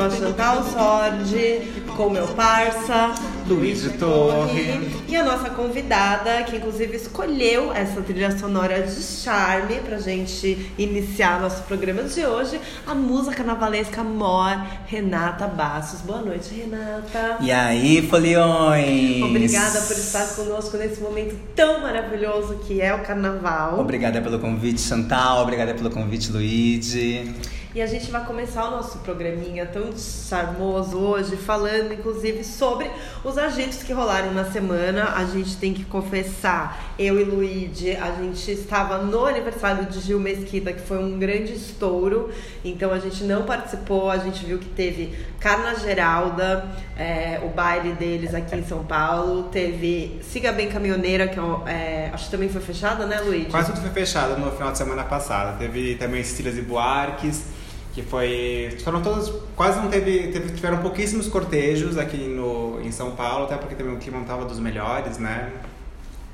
a Chantal Sordi, com meu parça. Luiz de Torre. E a nossa convidada, que inclusive escolheu essa trilha sonora de charme pra gente iniciar nosso programa de hoje, a musa carnavalesca Mor, Renata Bastos. Boa noite, Renata. E aí, foliões? Obrigada por estar conosco nesse momento tão maravilhoso que é o carnaval. Obrigada pelo convite, Chantal. Obrigada pelo convite, Luigi. E a gente vai começar o nosso programinha tão charmoso hoje, falando inclusive sobre os agitos que rolaram na semana. A gente tem que confessar, eu e Luigi, a gente estava no aniversário de Gil Mesquita, que foi um grande estouro. Então a gente não participou, a gente viu que teve Carna Geralda, é, o baile deles aqui em São Paulo, teve Siga Bem Caminhoneira, que é, acho que também foi fechada, né, Luigi? Quase tudo foi fechado no final de semana passada. Teve também Estilas e Buarques que foi foram todos quase não teve, teve, tiveram pouquíssimos cortejos aqui no em São Paulo até porque também o clima estava dos melhores né?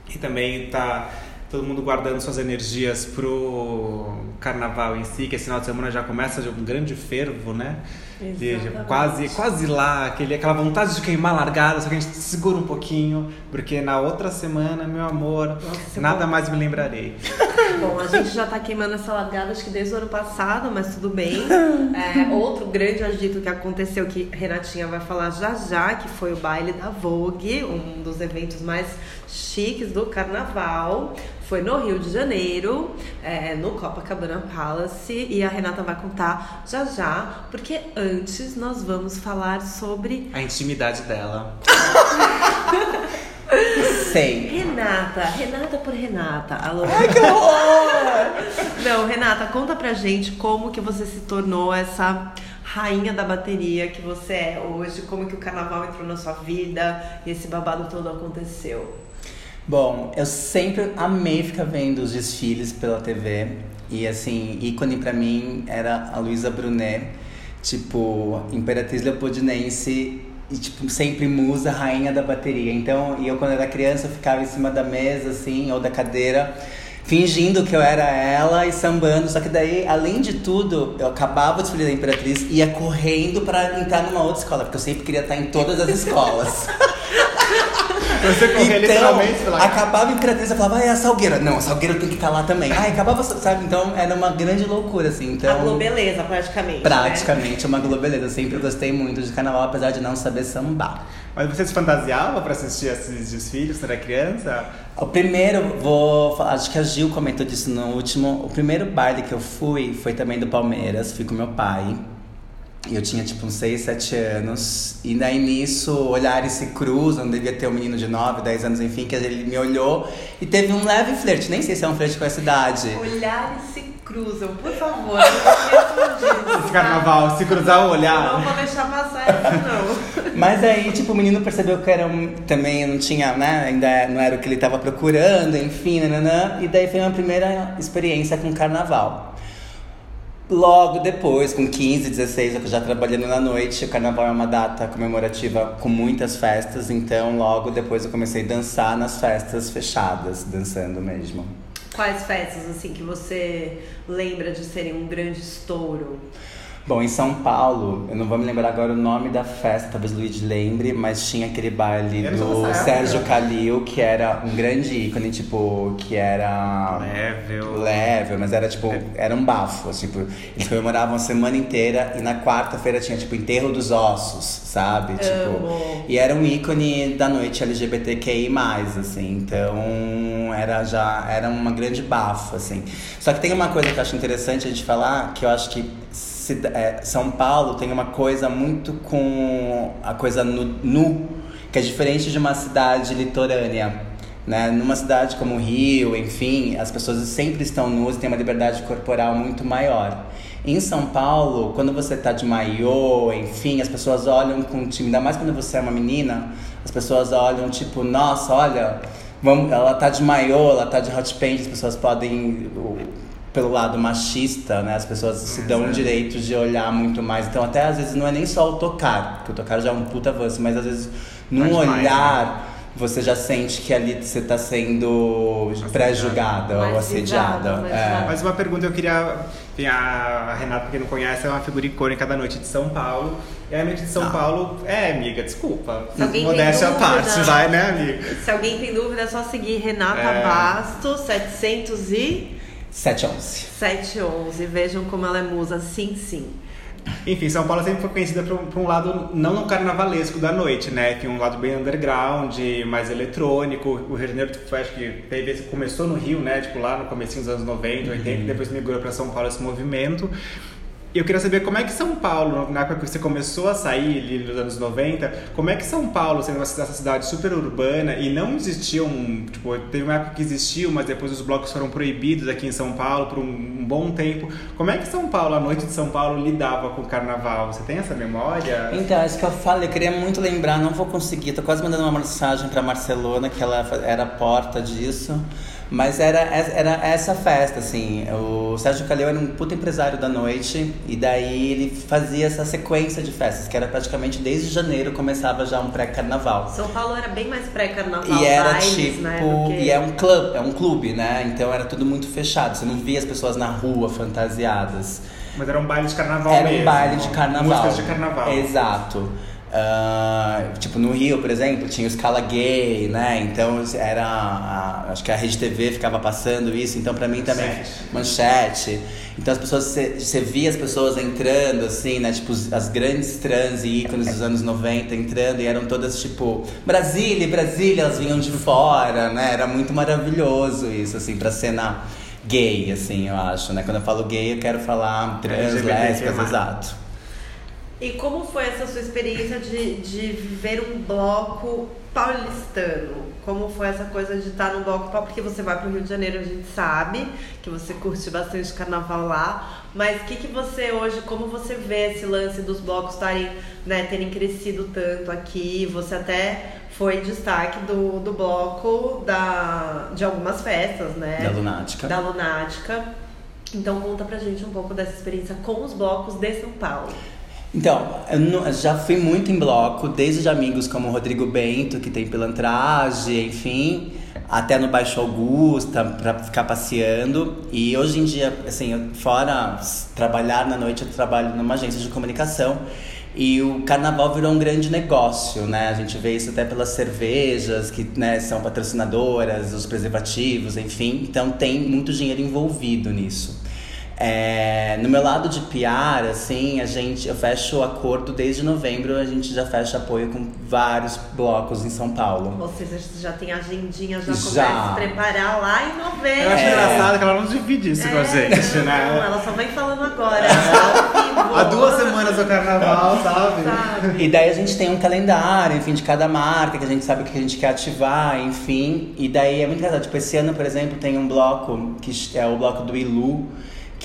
E também tá todo mundo guardando suas energias pro carnaval em si que esse final de semana já começa de um grande fervo né de, quase quase lá aquele aquela vontade de queimar largada só que a gente segura um pouquinho porque na outra semana meu amor Nossa, nada bom. mais me lembrarei Bom, a gente já tá queimando essa largada, acho que desde o ano passado, mas tudo bem. É, outro grande agito que aconteceu, que Renatinha vai falar já já, que foi o baile da Vogue, um dos eventos mais chiques do carnaval. Foi no Rio de Janeiro, é, no Copacabana Palace, e a Renata vai contar já já, porque antes nós vamos falar sobre a intimidade dela. Sei. Renata, Renata por Renata. Alô? Ai, que horror! Não, Renata, conta pra gente como que você se tornou essa rainha da bateria que você é hoje, como que o carnaval entrou na sua vida e esse babado todo aconteceu. Bom, eu sempre amei ficar vendo os desfiles pela TV. E assim, ícone para mim era a Luísa Brunet, tipo, Imperatriz Leopoldinense e, tipo, sempre musa, rainha da bateria. Então, e eu quando era criança, eu ficava em cima da mesa, assim, ou da cadeira, fingindo que eu era ela e sambando. Só que daí, além de tudo, eu acabava de filho da Imperatriz e ia correndo para entrar numa outra escola, porque eu sempre queria estar em todas as escolas. Você corria então, literalmente pela acabava em Crateus, eu falava, ai, a Salgueira. Não, a Salgueira tem que estar lá também. Ai, acabava, sabe? Então era uma grande loucura, assim. Então, a globeleza, praticamente. Praticamente, né? uma globeleza. Eu sempre gostei muito de carnaval, apesar de não saber sambar. Mas você se fantasiava pra assistir esses desfiles quando era criança? O primeiro, vou falar, acho que a Gil comentou disso no último. O primeiro baile que eu fui foi também do Palmeiras, fui com meu pai. Eu tinha tipo uns 6, 7 anos. E daí nisso, olhares se cruzam, devia ter um menino de 9, 10 anos, enfim, que ele me olhou e teve um leve flerte. Nem sei se é um flerte com essa idade. Olhares se cruzam, por favor. Esse tá? carnaval, se cruzar o olhar. Não vou deixar passar isso, não. Mas aí, tipo, o menino percebeu que era um, também não tinha, né? Ainda não era o que ele tava procurando, enfim, nananã. E daí foi uma primeira experiência com carnaval. Logo depois, com 15, 16, eu já trabalhando na noite, o carnaval é uma data comemorativa com muitas festas, então logo depois eu comecei a dançar nas festas fechadas, dançando mesmo. Quais festas assim que você lembra de serem um grande estouro? Bom, em São Paulo, eu não vou me lembrar agora o nome da festa, talvez o Luiz lembre, mas tinha aquele baile do Sérgio Calil, que era um grande ícone, tipo, que era. Level. Level, mas era tipo, era um bafo. Assim, tipo, eles comemoravam a semana inteira e na quarta-feira tinha, tipo, enterro dos ossos, sabe? Tipo. E era um ícone da noite LGBTQI, assim. Então era já. Era uma grande bafo, assim. Só que tem uma coisa que eu acho interessante a gente falar, que eu acho que é, São Paulo tem uma coisa muito com a coisa nu, nu, que é diferente de uma cidade litorânea. Né? Numa cidade como o Rio, enfim, as pessoas sempre estão nuas e têm uma liberdade corporal muito maior. Em São Paulo, quando você está de maiô, enfim, as pessoas olham com time, ainda mais quando você é uma menina, as pessoas olham tipo, nossa, olha, vamos, ela tá de maiô, ela tá de hot pants, as pessoas podem pelo lado machista, né? As pessoas se dão o direito de olhar muito mais. Então, até às vezes não é nem só o tocar, porque o tocar já é um puta avanço, mas às vezes num olhar. Né? você já sente que ali você está sendo pré-julgada ou assediada. Mas, é. mas uma pergunta eu queria. A Renata, pra quem não conhece, é uma figura icônica da Noite de São Paulo. E a Noite de São ah. Paulo, é, amiga, desculpa. Modéstia à parte, vai, né, amiga? Se alguém tem dúvida, é só seguir Renata é... Basto, 700 e. 711. 711. Vejam como ela é musa, sim, sim. Enfim, São Paulo sempre foi conhecida por, por, um lado não no carnavalesco da noite, né? Tinha um lado bem underground, mais eletrônico. O Rio de Janeiro, acho que teve, começou no Rio, né? Tipo, lá no começo dos anos 90, 80, uhum. depois migrou para São Paulo esse movimento. E eu queria saber como é que São Paulo, na época que você começou a sair ali nos anos 90, como é que São Paulo, sendo essa cidade super urbana e não existiam, tipo, teve uma época que existiu, mas depois os blocos foram proibidos aqui em São Paulo por um, um bom tempo. Como é que São Paulo, a noite de São Paulo, lidava com o carnaval? Você tem essa memória? Então, é isso que eu falo, eu queria muito lembrar, não vou conseguir, tô quase mandando uma mensagem para Barcelona, que ela era a porta disso. Mas era, era essa festa, assim. O Sérgio Calheu era um puta empresário da noite. E daí ele fazia essa sequência de festas, que era praticamente desde janeiro começava já um pré-carnaval. São Paulo era bem mais pré-carnaval. E era bailes, tipo. Né, que... E é um clube, é um clube, né? Então era tudo muito fechado. Você não via as pessoas na rua fantasiadas. Mas era um baile de carnaval era mesmo. Era um baile de carnaval. Músicas de carnaval. Exato. Uh, tipo, no Rio, por exemplo, tinha o Scala Gay, né? Então era. A, acho que a Rede TV ficava passando isso, então pra mim também. Manchete. Então as pessoas. Você via as pessoas entrando, assim, né? Tipo, as grandes trans e ícones dos anos 90 entrando e eram todas tipo. Brasília, Brasília, elas vinham de fora, né? Era muito maravilhoso isso, assim, pra cena gay, assim, eu acho, né? Quando eu falo gay, eu quero falar trans, lésbicas, exato. E como foi essa sua experiência de, de viver um bloco paulistano? Como foi essa coisa de estar no bloco Porque você vai para o Rio de Janeiro, a gente sabe que você curte bastante carnaval lá. Mas o que, que você hoje, como você vê esse lance dos blocos estarem, né, terem crescido tanto aqui? Você até foi destaque do, do bloco da, de algumas festas, né? Da Lunática. Da Lunática. Então conta pra gente um pouco dessa experiência com os blocos de São Paulo. Então, eu já fui muito em bloco, desde de amigos como o Rodrigo Bento, que tem pilantragem, enfim, até no Baixo Augusta, para ficar passeando. E hoje em dia, assim, fora trabalhar na noite, eu trabalho numa agência de comunicação. E o carnaval virou um grande negócio, né? A gente vê isso até pelas cervejas, que né, são patrocinadoras, os preservativos, enfim. Então tem muito dinheiro envolvido nisso. É, no meu lado de PR, assim, a gente, eu fecho o acordo desde novembro, a gente já fecha apoio com vários blocos em São Paulo. Ou seja, já tem agendinha, já, já. começa a se preparar lá em novembro. Eu acho é. engraçado que ela não divide isso é, com a gente, não, né? Não, ela só vem falando agora. Há duas semanas do carnaval, sabe? sabe? E daí a gente tem um calendário, enfim, de cada marca, que a gente sabe o que a gente quer ativar, enfim. E daí é muito engraçado. Tipo, esse ano, por exemplo, tem um bloco que é o bloco do Ilu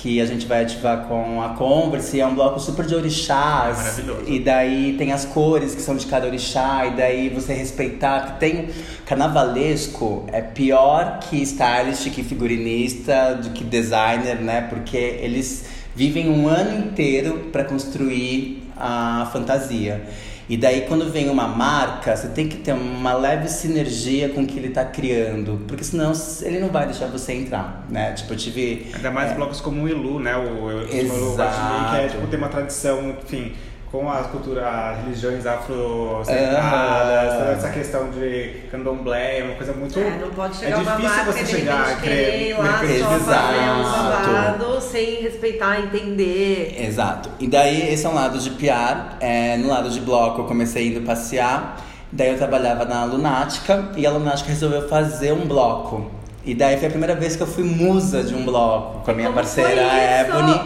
que a gente vai ativar com a Converse, é um bloco super de orixás. Maravilhoso. E daí tem as cores que são de cada orixá, e daí você respeitar. Tem carnavalesco é pior que stylist, que figurinista, do que designer, né? Porque eles vivem um ano inteiro para construir a fantasia. E daí, quando vem uma marca, você tem que ter uma leve sinergia com o que ele está criando, porque senão ele não vai deixar você entrar, né? Tipo, eu tive. Ainda mais é... blocos como o Ilu, né? O, o, Exato. que é, tipo, tem uma tradição, enfim com a cultura, as religiões afrocentradas, toda essa questão de candomblé, é uma coisa muito. É, não pode chegar é difícil você chegar a crer lá só fazer um babado sem respeitar, entender. Exato. E daí esse é um lado de PR. É, no lado de bloco eu comecei indo passear. Daí eu trabalhava na Lunática e a Lunática resolveu fazer um bloco. E daí foi a primeira vez que eu fui musa de um bloco com a minha Como parceira Ebony.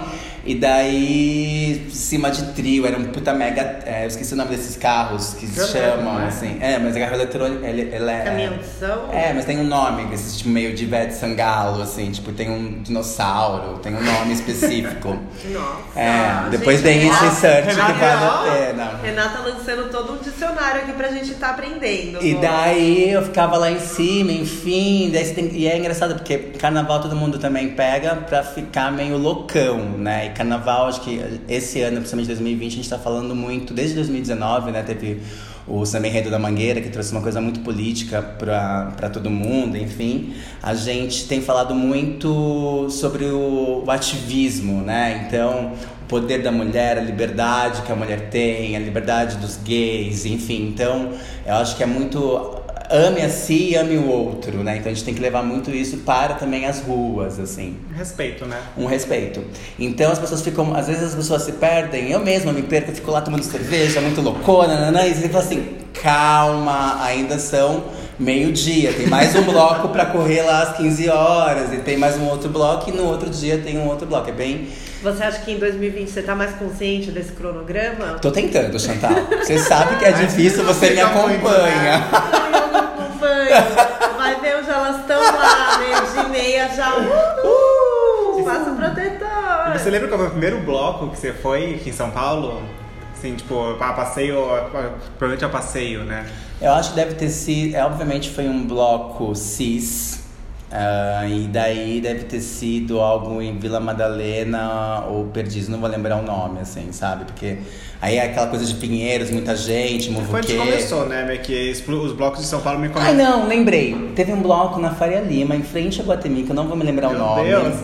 E daí, cima de trio, era um puta mega. É, eu esqueci o nome desses carros que se chamam, né? assim. É, mas é carro eletrônico. Ele, ele é. Caminhão É, mas tem um nome, esse tipo meio de Ivete Sangalo, assim, tipo, tem um dinossauro, tem um nome específico. Nossa. É, depois gente, tem esse research Renata, que vale a pena. Renata lançando todo um dicionário aqui pra gente estar tá aprendendo. E daí eu ficava lá em cima, enfim. Daí tem, e é engraçado porque carnaval todo mundo também pega pra ficar meio loucão, né? Carnaval, acho que esse ano, principalmente 2020, a gente tá falando muito, desde 2019, né? Teve o Samba Enredo da Mangueira, que trouxe uma coisa muito política para todo mundo, enfim. A gente tem falado muito sobre o, o ativismo, né? Então, o poder da mulher, a liberdade que a mulher tem, a liberdade dos gays, enfim. Então, eu acho que é muito ame a si e ame o outro, né? Então a gente tem que levar muito isso para também as ruas, assim. Respeito, né? Um respeito. Então as pessoas ficam, às vezes as pessoas se perdem, eu mesma me perco, fico lá tomando cerveja, muito loucona, nanã, e você fala assim, calma, ainda são meio-dia, tem mais um bloco para correr lá às 15 horas, e tem mais um outro bloco, e no outro dia tem um outro bloco. É bem. Você acha que em 2020 você tá mais consciente desse cronograma? Tô tentando, Chantal. Você sabe que é difícil, você me acompanha. Vai ver onde elas estão lá, meio de meia já. Uh, passa protetor. Você lembra qual foi o primeiro bloco que você foi aqui em São Paulo? Assim, tipo, a passeio, provavelmente a passeio, né? Eu acho que deve ter sido, é, obviamente foi um bloco cis, uh, e daí deve ter sido algo em Vila Madalena ou Perdiz, não vou lembrar o nome, assim, sabe? Porque aí é aquela coisa de Pinheiros, muita gente, muvuquê. Foi começou, né? Que os blocos de São Paulo me começaram. Ai, não, lembrei. Teve um bloco na Faria Lima, em frente a Guatemi, que eu não vou me lembrar Meu o nome. Deus.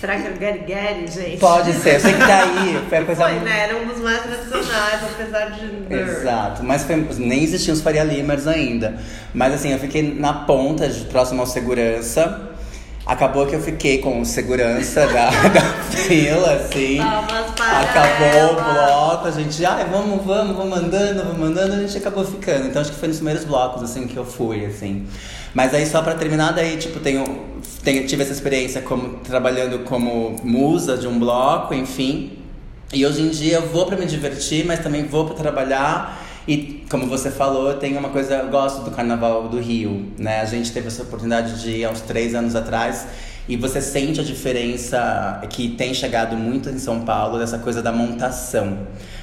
Será que era o Gary Gary, gente? Pode ser, eu sei que tá aí. Foi, coisa foi né? Era um dos mais tradicionais, apesar de. Exato, mas foi, nem existiam os Faria Limers ainda. Mas assim, eu fiquei na ponta, próximo ao segurança. Acabou que eu fiquei com segurança da, da fila, assim. Acabou o bloco, a gente, ai, vamos, vamos, vamos andando, vamos andando, a gente acabou ficando. Então acho que foi nos primeiros blocos, assim, que eu fui, assim. Mas aí só pra terminar, daí, tipo, tenho, tenho, tive essa experiência como trabalhando como musa de um bloco, enfim. E hoje em dia eu vou para me divertir, mas também vou para trabalhar. E como você falou, tem uma coisa, eu gosto do Carnaval do Rio, né? A gente teve essa oportunidade de ir há uns três anos atrás e você sente a diferença que tem chegado muito em São Paulo dessa coisa da montação.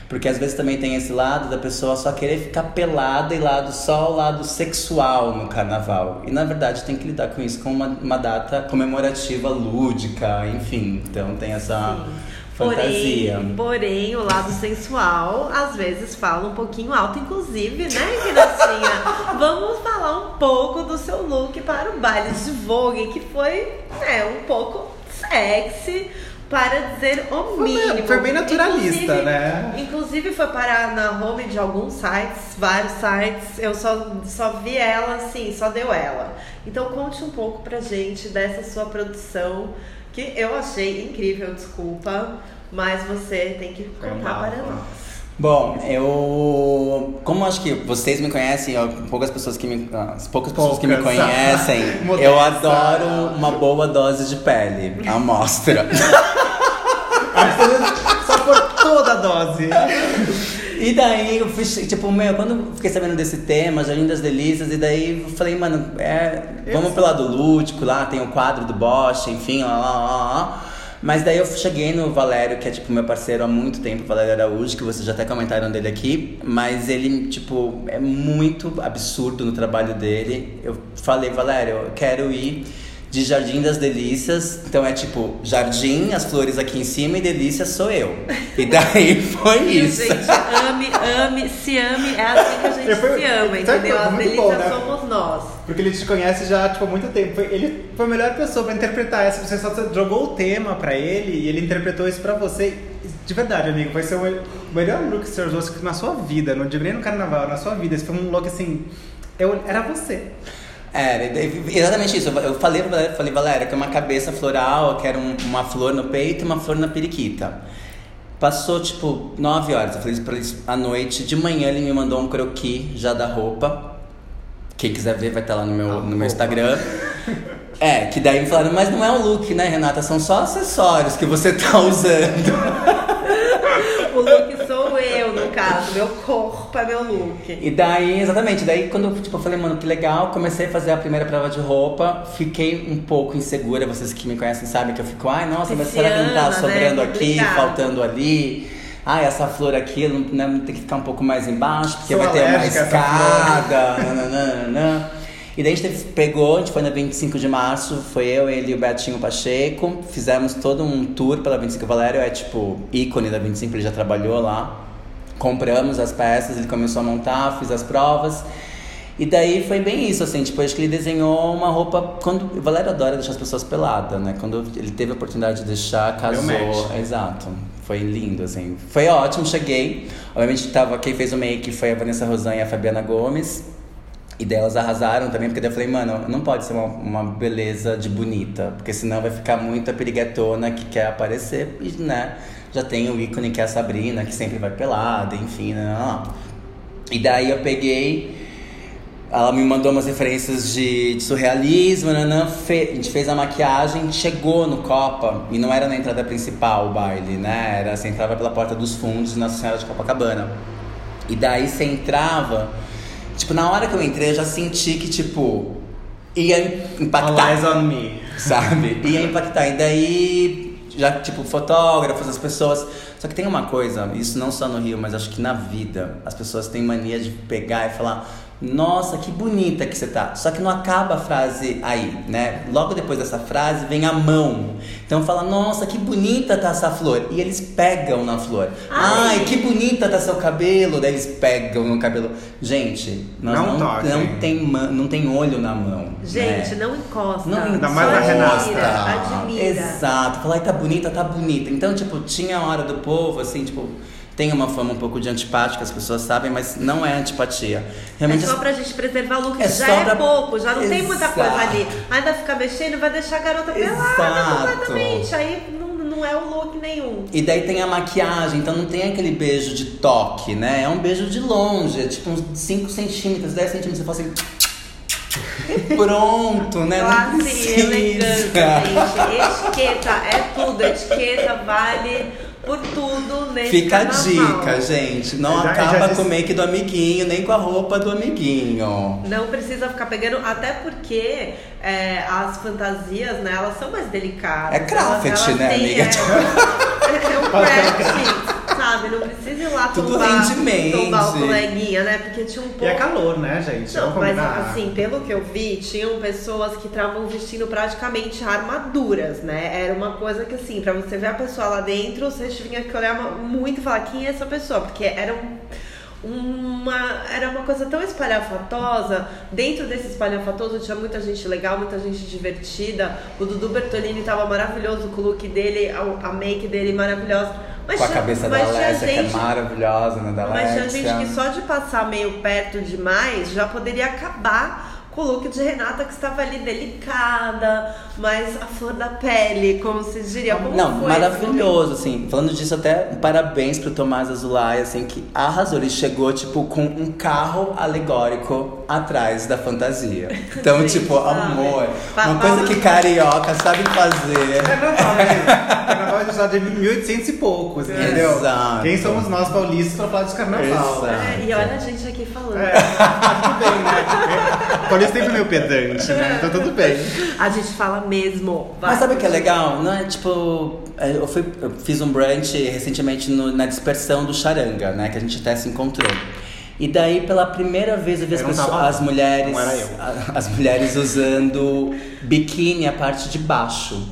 Porque às vezes também tem esse lado da pessoa só querer ficar pelada e lado só o lado sexual no carnaval. E na verdade tem que lidar com isso com uma, uma data comemorativa lúdica, enfim. Então tem essa. Sim Fantasia. Porém, porém, o lado sensual às vezes fala um pouquinho alto, inclusive, né, Renatinha? Vamos falar um pouco do seu look para o baile de Vogue, que foi né, um pouco sexy, para dizer o mínimo. Foi bem naturalista, inclusive, né? Inclusive foi parar na home de alguns sites, vários sites. Eu só, só vi ela assim, só deu ela. Então conte um pouco pra gente dessa sua produção que eu achei incrível, desculpa, mas você tem que contar para nós. Bom, eu. Como acho que vocês me conhecem, poucas pessoas que me. As poucas pessoas que me conhecem, eu adoro uma boa dose de pele. Amostra. Só por toda a dose. E daí eu fiz, tipo, meu, quando eu fiquei sabendo desse tema, Jardim das Delícias, e daí eu falei, mano, é, vamos pelo lado lúdico, lá tem o quadro do Bosch, enfim, lá, lá, lá, lá. Mas daí eu cheguei no Valério, que é tipo meu parceiro há muito tempo, Valério Araújo, que vocês já até comentaram dele aqui, mas ele, tipo, é muito absurdo no trabalho dele. Eu falei, Valério, eu quero ir de Jardim das Delícias. Então é tipo, jardim, as flores aqui em cima e delícia sou eu. E daí foi isso. Gente, ame, ame, se ame, é assim que a gente foi, se ama, entendeu? As delícias bom, né? somos nós. Porque ele te conhece já tipo, há muito tempo. Ele foi a melhor pessoa pra interpretar essa. Você só jogou o tema pra ele e ele interpretou isso pra você. De verdade, amigo, vai ser o melhor look que você usou na sua vida. Não digo nem no carnaval, na sua vida. Esse foi um look assim. Eu, era você. É, exatamente isso. Eu falei, falei, Valéria, que é uma cabeça floral, que era um, uma flor no peito e uma flor na periquita. Passou, tipo, nove horas. Eu falei pra eles à noite. De manhã ele me mandou um croquis já da roupa. Quem quiser ver vai estar lá no meu, no meu Instagram. É, que daí me falaram, mas não é um look, né, Renata? São só acessórios que você tá usando. o look Meu corpo é meu look. E daí, exatamente. Daí, quando tipo, eu falei, mano, que legal, comecei a fazer a primeira prova de roupa. Fiquei um pouco insegura. Vocês que me conhecem sabem que eu fico, ai, nossa, mas será que não tá né? sobrando né? aqui, faltando ali? Ah, essa flor aqui né, tem que ficar um pouco mais embaixo, porque Sou vai ter uma escada. nananana. E daí a gente pegou, a gente foi na 25 de março, foi eu, ele e o Betinho Pacheco. Fizemos todo um tour pela 25 Valério, é tipo ícone da 25, ele já trabalhou lá. Compramos as peças, ele começou a montar, fiz as provas. E daí foi bem isso, assim, tipo, acho que ele desenhou uma roupa. Quando, o Valério adora deixar as pessoas peladas, né? Quando ele teve a oportunidade de deixar, casou. Exato. Foi lindo, assim. Foi ótimo, cheguei. Obviamente tava, quem fez o make foi a Vanessa Rosan e a Fabiana Gomes. E delas arrasaram também, porque daí eu falei, mano, não pode ser uma, uma beleza de bonita, porque senão vai ficar muita periguetona que quer aparecer, e, né? Já tem o ícone que é a Sabrina, que sempre vai pelada, enfim, né? Não, não. E daí eu peguei ela me mandou umas referências de, de surrealismo, nanã, fe, a gente fez a maquiagem, chegou no Copa, e não era na entrada principal o baile, né? Era, você entrava pela porta dos fundos Nossa Senhora de Copacabana. E daí você entrava, tipo, na hora que eu entrei eu já senti que, tipo, ia impactar. Eyes on me. Sabe? Ia impactar. E daí, já, tipo, fotógrafos, as pessoas. Só que tem uma coisa, isso não só no Rio, mas acho que na vida, as pessoas têm mania de pegar e falar nossa, que bonita que você tá. Só que não acaba a frase aí, né? Logo depois dessa frase vem a mão. Então fala, nossa, que bonita tá essa flor. E eles pegam na flor. Ai, Ai que bonita tá seu cabelo. Daí eles pegam no cabelo. Gente, nós não, não, não, tem, não tem olho na mão. Gente, né? não encosta. Não encosta. mais a Renata. Admira. Exato. Fala, ai, tá bonita, tá bonita. Então, tipo, tinha a hora do povo, assim, tipo tem uma fama um pouco de antipática, as pessoas sabem, mas não é antipatia. Realmente, é só pra gente preservar o look, é já é pra... pouco, já não Exato. tem muita coisa ali. Ainda ficar mexendo vai deixar a garota pelada completamente. Aí não, não é o look nenhum. E daí tem a maquiagem, então não tem aquele beijo de toque, né? É um beijo de longe, é tipo uns 5 centímetros, 10 centímetros, você fala assim. Pronto, né? Classe, elegância, gente. Etiqueta é tudo. Etiqueta vale por tudo nesse Fica carnaval. a dica, gente. Não já, acaba já com o make do amiguinho, nem com a roupa do amiguinho. Não precisa ficar pegando, até porque é, as fantasias, né, elas são mais delicadas. É craft, elas, elas né, têm, amiga? É, é um craft sabe? Não precisa ir lá Tudo tombar, tombar o coleguinha, né? Porque tinha um pouco... E é calor, né, gente? Não, mas assim, pelo que eu vi, tinham pessoas que estavam vestindo praticamente armaduras, né? Era uma coisa que, assim, pra você ver a pessoa lá dentro, você tinha que olhar muito e falar quem é essa pessoa, porque era um uma era uma coisa tão espalhafatosa. Dentro desse espalhafatoso tinha muita gente legal, muita gente divertida. O Dudu Bertolini estava maravilhoso com o look dele, a, a make dele maravilhosa. Mas com a cabeça da Lécia, gente, que é maravilhosa, né? Da mas tinha gente que só de passar meio perto demais já poderia acabar com o look de Renata que estava ali delicada, mas a flor da pele, como se diria. Como Não, maravilhoso, assim. Falando disso, até um parabéns pro Tomás Azulay, assim, que arrasou. Ele chegou, tipo, com um carro alegórico atrás da fantasia. Então, Sim, tipo, sabe. amor. Pa uma coisa que carioca sabe fazer. Carnaval, né? Carnaval é já de 1800 e poucos, entendeu? Exato. Quem somos nós paulistas pra falar de carnaval? É, e olha a gente aqui falando. É, tudo bem, né? é sempre meio pedante, né? Então tudo bem. A gente fala mesmo. Vai. Mas sabe o que é legal? Não é tipo. É, eu, fui, eu fiz um brunch recentemente no, na dispersão do Charanga, né? Que a gente até se encontrou. E daí, pela primeira vez, eu vi as, pessoas, as mulheres. As mulheres usando biquíni a parte de baixo.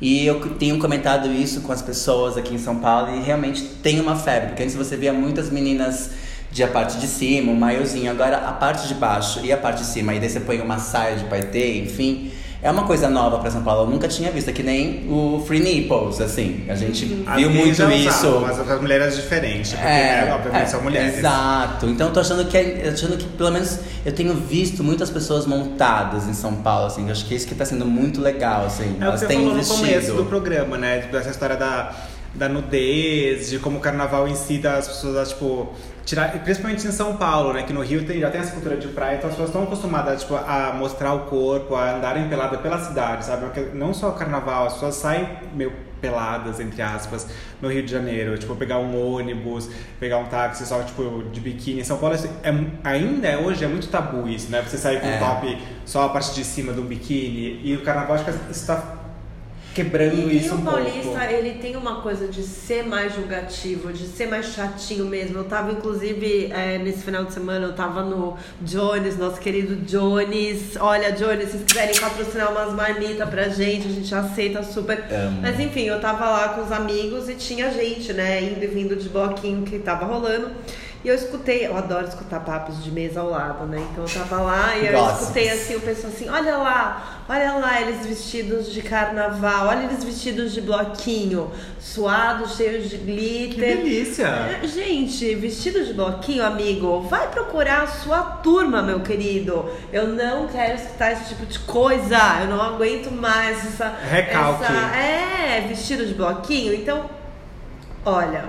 E eu tenho comentado isso com as pessoas aqui em São Paulo e realmente tem uma febre. Porque antes você via muitas meninas de a parte de cima, um maiozinho. Agora a parte de baixo e a parte de cima, e daí você põe uma saia de paetê, enfim. É uma coisa nova para São Paulo, eu nunca tinha visto, é que nem o Free Nipples, assim. A gente viu muito isso. mas as mulheres diferentes, porque é, né, obviamente é, são mulheres. Exato. Então eu tô achando que é, achando que pelo menos eu tenho visto muitas pessoas montadas em São Paulo, assim. Acho que isso que tá sendo muito legal, assim. É Elas o que você falou no começo do programa, né? Tipo, essa história da da nudez, de como o carnaval em si das pessoas, tipo, tirar, principalmente em São Paulo, né, que no Rio tem, já tem essa cultura de praia, então as pessoas estão acostumadas tipo, a mostrar o corpo, a andarem pelada pela cidade, sabe? Porque não só o carnaval, as pessoas saem meio peladas, entre aspas, no Rio de Janeiro, tipo, pegar um ônibus, pegar um táxi só, tipo, de biquíni. Em São Paulo, é, ainda é, hoje é muito tabu isso, né? Você sair com é. um top só a parte de cima do biquíni, e o carnaval, acho que isso tá quebrando e, isso e o um paulista, pouco. ele tem uma coisa de ser mais julgativo, de ser mais chatinho mesmo. Eu tava, inclusive, é, nesse final de semana, eu tava no Jones, nosso querido Jones. Olha, Jones, se vocês quiserem patrocinar umas marmitas pra gente, a gente aceita super. Amo. Mas enfim, eu tava lá com os amigos e tinha gente, né, indo e vindo de bloquinho que tava rolando. E eu escutei, eu adoro escutar papos de mesa ao lado, né? Então eu tava lá e eu escutei assim, o pessoal assim, olha lá, olha lá eles vestidos de carnaval, olha eles vestidos de bloquinho, suados, cheios de Que glitter. delícia! É, Gente, vestido de bloquinho, amigo, vai procurar a sua turma, meu querido. Eu não quero escutar esse tipo de coisa. Eu não aguento mais essa. Recalque. essa- é, vestido de bloquinho. Então, olha,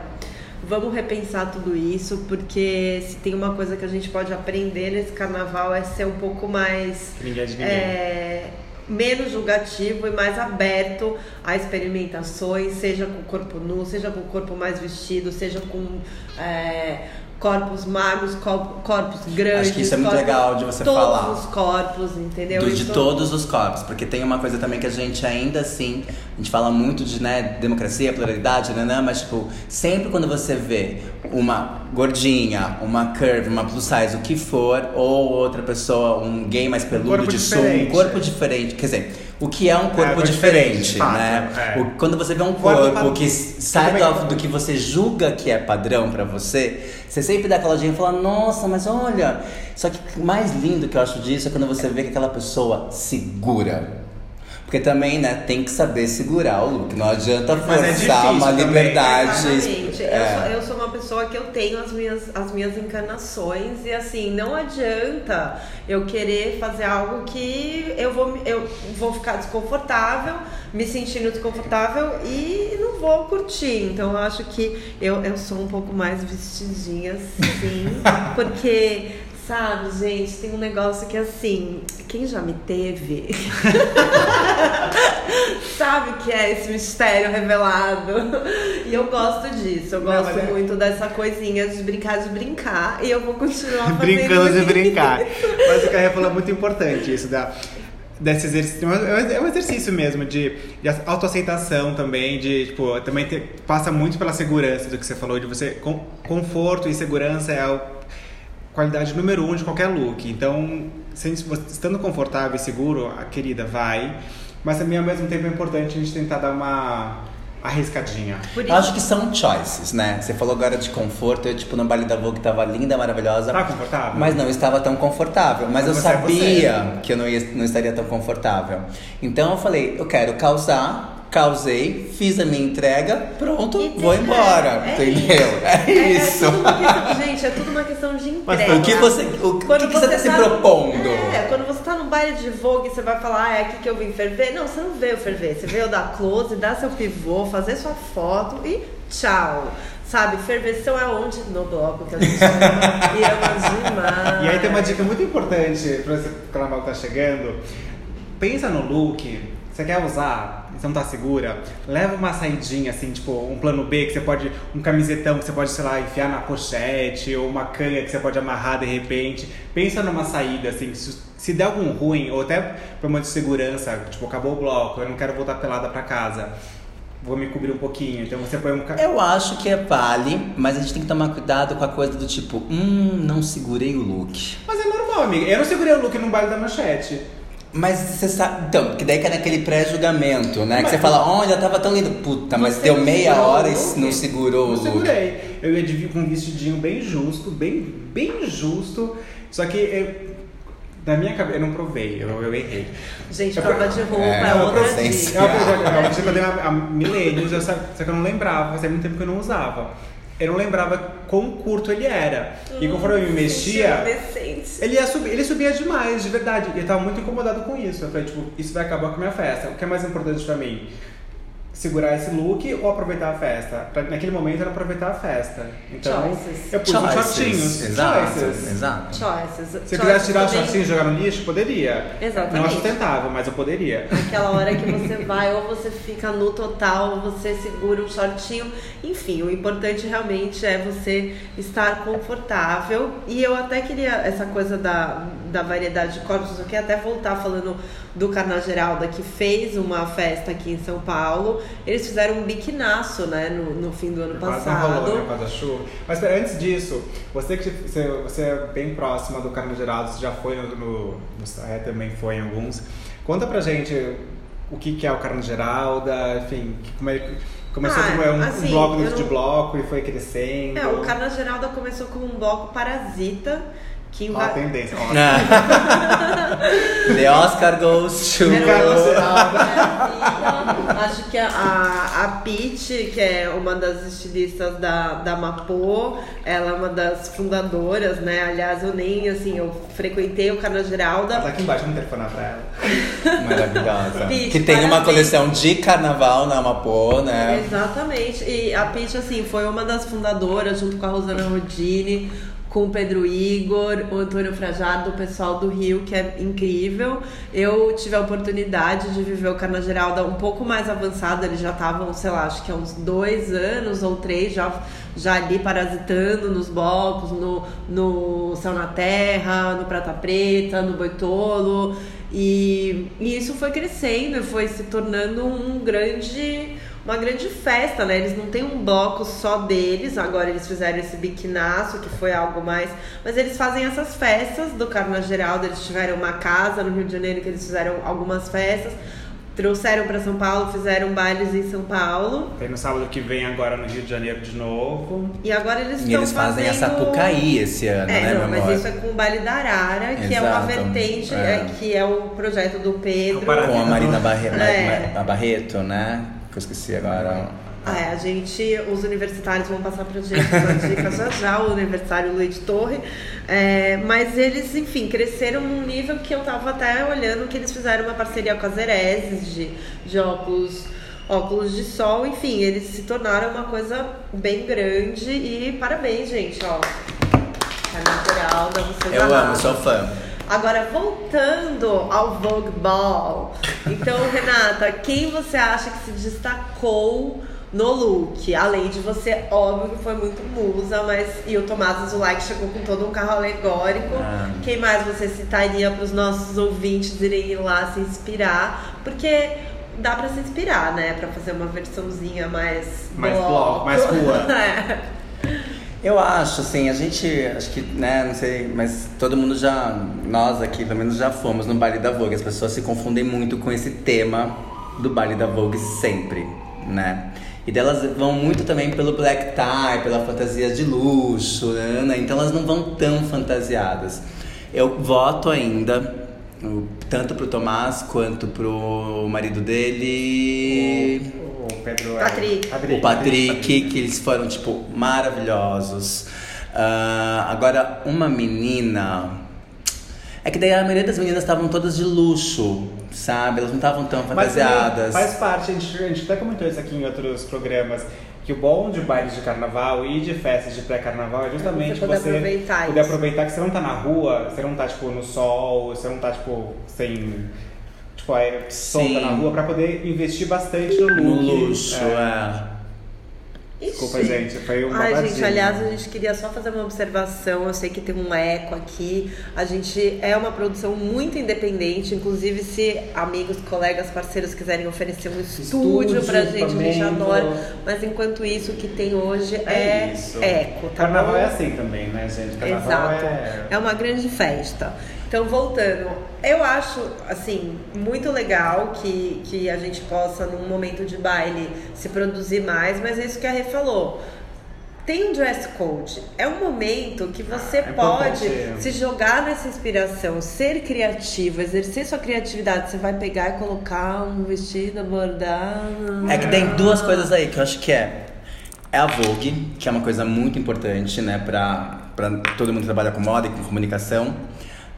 vamos repensar tudo isso, porque se tem uma coisa que a gente pode aprender nesse carnaval é ser um pouco mais. Ninguém é de ninguém. É, menos julgativo e mais aberto a experimentações, seja com o corpo nu, seja com o corpo mais vestido, seja com é, corpos magros, cor- corpos grandes. Acho que isso é muito corpos- legal de você todos falar. os corpos, entendeu? Do- de todos os corpos, porque tem uma coisa também que a gente ainda assim, a gente fala muito de né, democracia, pluralidade, né, né, mas tipo, sempre quando você vê uma gordinha, uma curve, uma plus size, o que for, ou outra pessoa, um gay mais peludo corpo de sul, um corpo diferente, quer dizer, o que é um corpo corpo diferente, diferente, de fato, né? é. O- quando você vê um corpo que sai do, do que você julga que é padrão pra você, você sempre dá aquela olhadinha e fala, nossa, mas olha. Só que o mais lindo que eu acho disso é quando você vê que aquela pessoa segura. Porque também, né, tem que saber segurar o look. Não adianta é forçar difícil uma também. liberdade. Exatamente. É. Eu, sou, eu sou uma pessoa que eu tenho as minhas, as minhas encarnações e assim, não adianta eu querer fazer algo que eu vou, me- eu vou ficar desconfortável, me sentindo desconfortável e não vou curtir. Então eu acho que eu, eu sou um pouco mais vestidinha, sim, porque. Sabe, gente, tem um negócio que assim, quem já me teve sabe o que é esse mistério revelado. E eu gosto disso, eu Não, gosto mas é- muito dessa coisinha de brincar de brincar. E eu vou continuar fazendo Brincando de brincar. Mas o que a Rê falou é muito importante, isso da, desse exercício. É um exercício mesmo de, de autoaceitação também, de, tipo, também passa muito pela segurança do que você falou, de você. com- conforto e segurança é a qualidade número um de qualquer look. Então, estando confortável e seguro, a querida vai. Mas também ao mesmo tempo é importante a gente tentar dar uma arriscadinha. Eu acho que são choices, né? Você falou agora de conforto, eu, tipo, no baile da Vogue tava linda, maravilhosa. Tá confortável? Mas não estava tão confortável. Mas eu Você é sabia que eu não, ia, não estaria tão confortável. Então eu falei, eu quero causar, causei, fiz a minha entrega, pronto, E vou tem- embora. é entendeu? É, é, isso. É tudo uma questão, gente, é tudo uma questão de Mas entrega. o que você, o, que, Quando que você tá se propondo? É, quando você tá no baile de Vogue, você vai falar, ah, é aqui que eu vim ferver. Não, você não veio ferver. Você veio dar close, dar seu pivô, fazer sua foto e tchau. Sabe, ferveção é onde? No bloco, que a gente ama e ama demais. E aí tem uma dica muito importante para esse carnaval que tá chegando. Pensa no look, você quer usar, você não tá segura, leva uma saidinha assim, tipo um plano B que você pode, um camisetão que você pode, sei lá, enfiar na pochete, ou uma canha que você pode amarrar de repente. Pensa numa saída assim, se, der algum ruim, ou até por uma de segurança, tipo, acabou o bloco, eu não quero voltar pelada pra casa. Vou me cobrir um pouquinho, então você põe um ca- Eu acho que é vale, mas a gente tem que tomar cuidado com a coisa do tipo, hum, não segurei o look. Mas é normal, amiga. Eu não segurei o look no baile da manchete. Mas você sabe. Então, que daí que é naquele pré-julgamento, né? Que você fala, olha, tava tão lindo. Puta, mas Você deu meia hora e não segurou o Não look. segurei. Eu ia de com um vestidinho bem justo, bem, bem justo. Só que eu, na minha cabeça, eu não provei, eu, eu errei. Gente, Eu prova pro- de roupa É, é, eu outra dica. É eu eu dei há milênios, eu sa- só que eu não lembrava, fazia muito tempo que eu não usava. Eu não lembrava quão curto ele era. E conforme eu me mexia, ele, ia subir, ele subia demais, de verdade. E eu tava muito incomodado com isso. Eu falei, tipo, isso vai acabar com a minha festa. O que é mais importante pra mim? Segurar esse look ou aproveitar a festa? Pra, naquele momento era aproveitar a festa. Então, Choices. eu pus uns Choices. shortinhos. Exato, Choices. exato. Choices. Se eu Choices quisesse tirar os também- shortinhos e jogar no lixo, poderia. Exatamente. Não é sustentável, mas eu poderia. Aquela hora que você vai, ou você fica nu total, ou você segura um shortinho. Enfim, o importante realmente é você estar confortável. E eu até queria essa coisa da, da variedade de corpos. Eu quero até voltar falando do Carna Geralda, que fez uma festa aqui em São Paulo. Eles fizeram um biquinaço, né, no, no fim do ano Quase passado. rolou, né, da chuva. Mas pera, antes disso, você que você, você é bem próxima do Carna Geraldo, você já foi no, no, no é, também foi em alguns. Conta pra gente o que, que é o Carna Geralda, enfim, como é que começou Ah, como é um, assim, um bloco dentro de não- bloco e foi crescendo. É, o Carna Geralda começou como um bloco parasita que Ó, a invadiu. tendência. Ó, The Oscar goes to. Geralda. Acho que a, a, a Pete, que é uma das estilistas da, da Mapô, ela é uma das fundadoras, né? Aliás, eu nem, assim, eu frequentei o Carna Ela tá Geralda. aqui embaixo, vamos telefonar pra ela. Maravilhosa. Pete, que tem uma coleção de carnaval na Amapô, né? Exatamente. E a Pete, assim, foi uma das fundadoras, junto com a Rosana Rodini, com o Pedro Igor, o Antônio Frajado, o pessoal do Rio, que é incrível. Eu tive a oportunidade de viver o Carna Geralda um pouco mais avançado, eles já estavam, sei lá, acho que há uns dois anos ou três, já, já ali parasitando nos blocos, no, no Céu na Terra, no Prata Preta, no Boitolo. E, e isso foi crescendo, foi se tornando um grande uma grande festa, né? Eles não têm um bloco só deles, agora eles fizeram esse biquinaço, que foi algo mais. Mas eles fazem essas festas do Carna Geraldo, eles tiveram uma casa no Rio de Janeiro que eles fizeram algumas festas, trouxeram para São Paulo, fizeram bailes em São Paulo. Tem no sábado que vem agora no Rio de Janeiro de novo. E agora eles E estão eles fazem a fazendo... Sapucaí esse ano, É, né, não, meu mas amor? isso é com o Baile da Arara, que é uma Exato. vertente, É. é, que é o projeto do Pedro. É o Pará- Com a Marina Barre... É. A Barreto, né? Que eu esqueci agora. Ah, é, a gente, os universitários vão passar pra gente essa dica já já, o Universitário Luiz Torre. É, mas eles, enfim, cresceram num nível que eu tava até olhando que eles fizeram uma parceria com a Zereses de, de óculos, óculos de sol. Enfim, eles se tornaram uma coisa bem grande e parabéns, gente, ó. Carnaval da vocês Eu amo, sou fã. Agora, voltando ao Vogue Ball. Então, Renata, quem você acha que se destacou no look? Além de você, óbvio que foi muito musa, mas. E o Tomás Azulay que chegou com todo um carro alegórico. Ah. Quem mais você citaria para os nossos ouvintes irem ir lá se inspirar? Porque. Dá pra se inspirar, né? Pra fazer uma versãozinha mais. Mais bloco, mais rua. é. Eu acho, assim, a gente, acho que, né, não sei, mas todo mundo já, nós aqui, pelo menos já fomos no baile da Vogue. As pessoas se confundem muito com esse tema do baile da Vogue sempre, né? E delas vão muito também pelo black tie, pela fantasia de luxo, né? Então elas não vão tão fantasiadas. Eu voto ainda, tanto pro Tomás quanto pro marido dele. O, o Pedro é- Patrick. O Patrick, que eles foram, tipo, maravilhosos. Ah, agora, uma menina. É que daí a maioria das meninas estavam todas de luxo, sabe? Elas não estavam tão Mas também fantasiadas. faz parte, a gente, a gente até comentou isso aqui em outros programas, que o bom de bailes de carnaval e de festas de pré-carnaval é justamente Você poder aproveitar poder aproveitar que você não tá na rua, você não tá tipo no sol, você não tá tipo sem tipo é, solta Sim. na rua pra poder investir bastante no look. No luxo, É. é. Desculpa, Ixi. gente, foi um Ai, babadinho. gente, aliás, a gente queria só fazer uma observação. Eu sei que tem um eco aqui. A gente é uma produção muito independente. Inclusive, se amigos, colegas, parceiros quiserem oferecer um estúdio, Estúdio, pra gente, a gente adora. Mas enquanto isso, o que tem hoje é, É isso. eco, tá Carnaval bom? é assim também, né, gente? Carnaval Exato. é. É uma grande festa. Então, voltando, eu acho, assim, muito legal que, que a gente possa, num momento de baile, se produzir mais, mas é isso que a Rê falou. Tem um dress code. É um momento que você é pode se jogar nessa inspiração, ser criativo, exercer sua criatividade. Você vai pegar e colocar um vestido bordado. É que tem duas coisas aí que eu acho que é. É a Vogue, que é uma coisa muito importante, né, pra, pra todo mundo que trabalha com moda e com comunicação.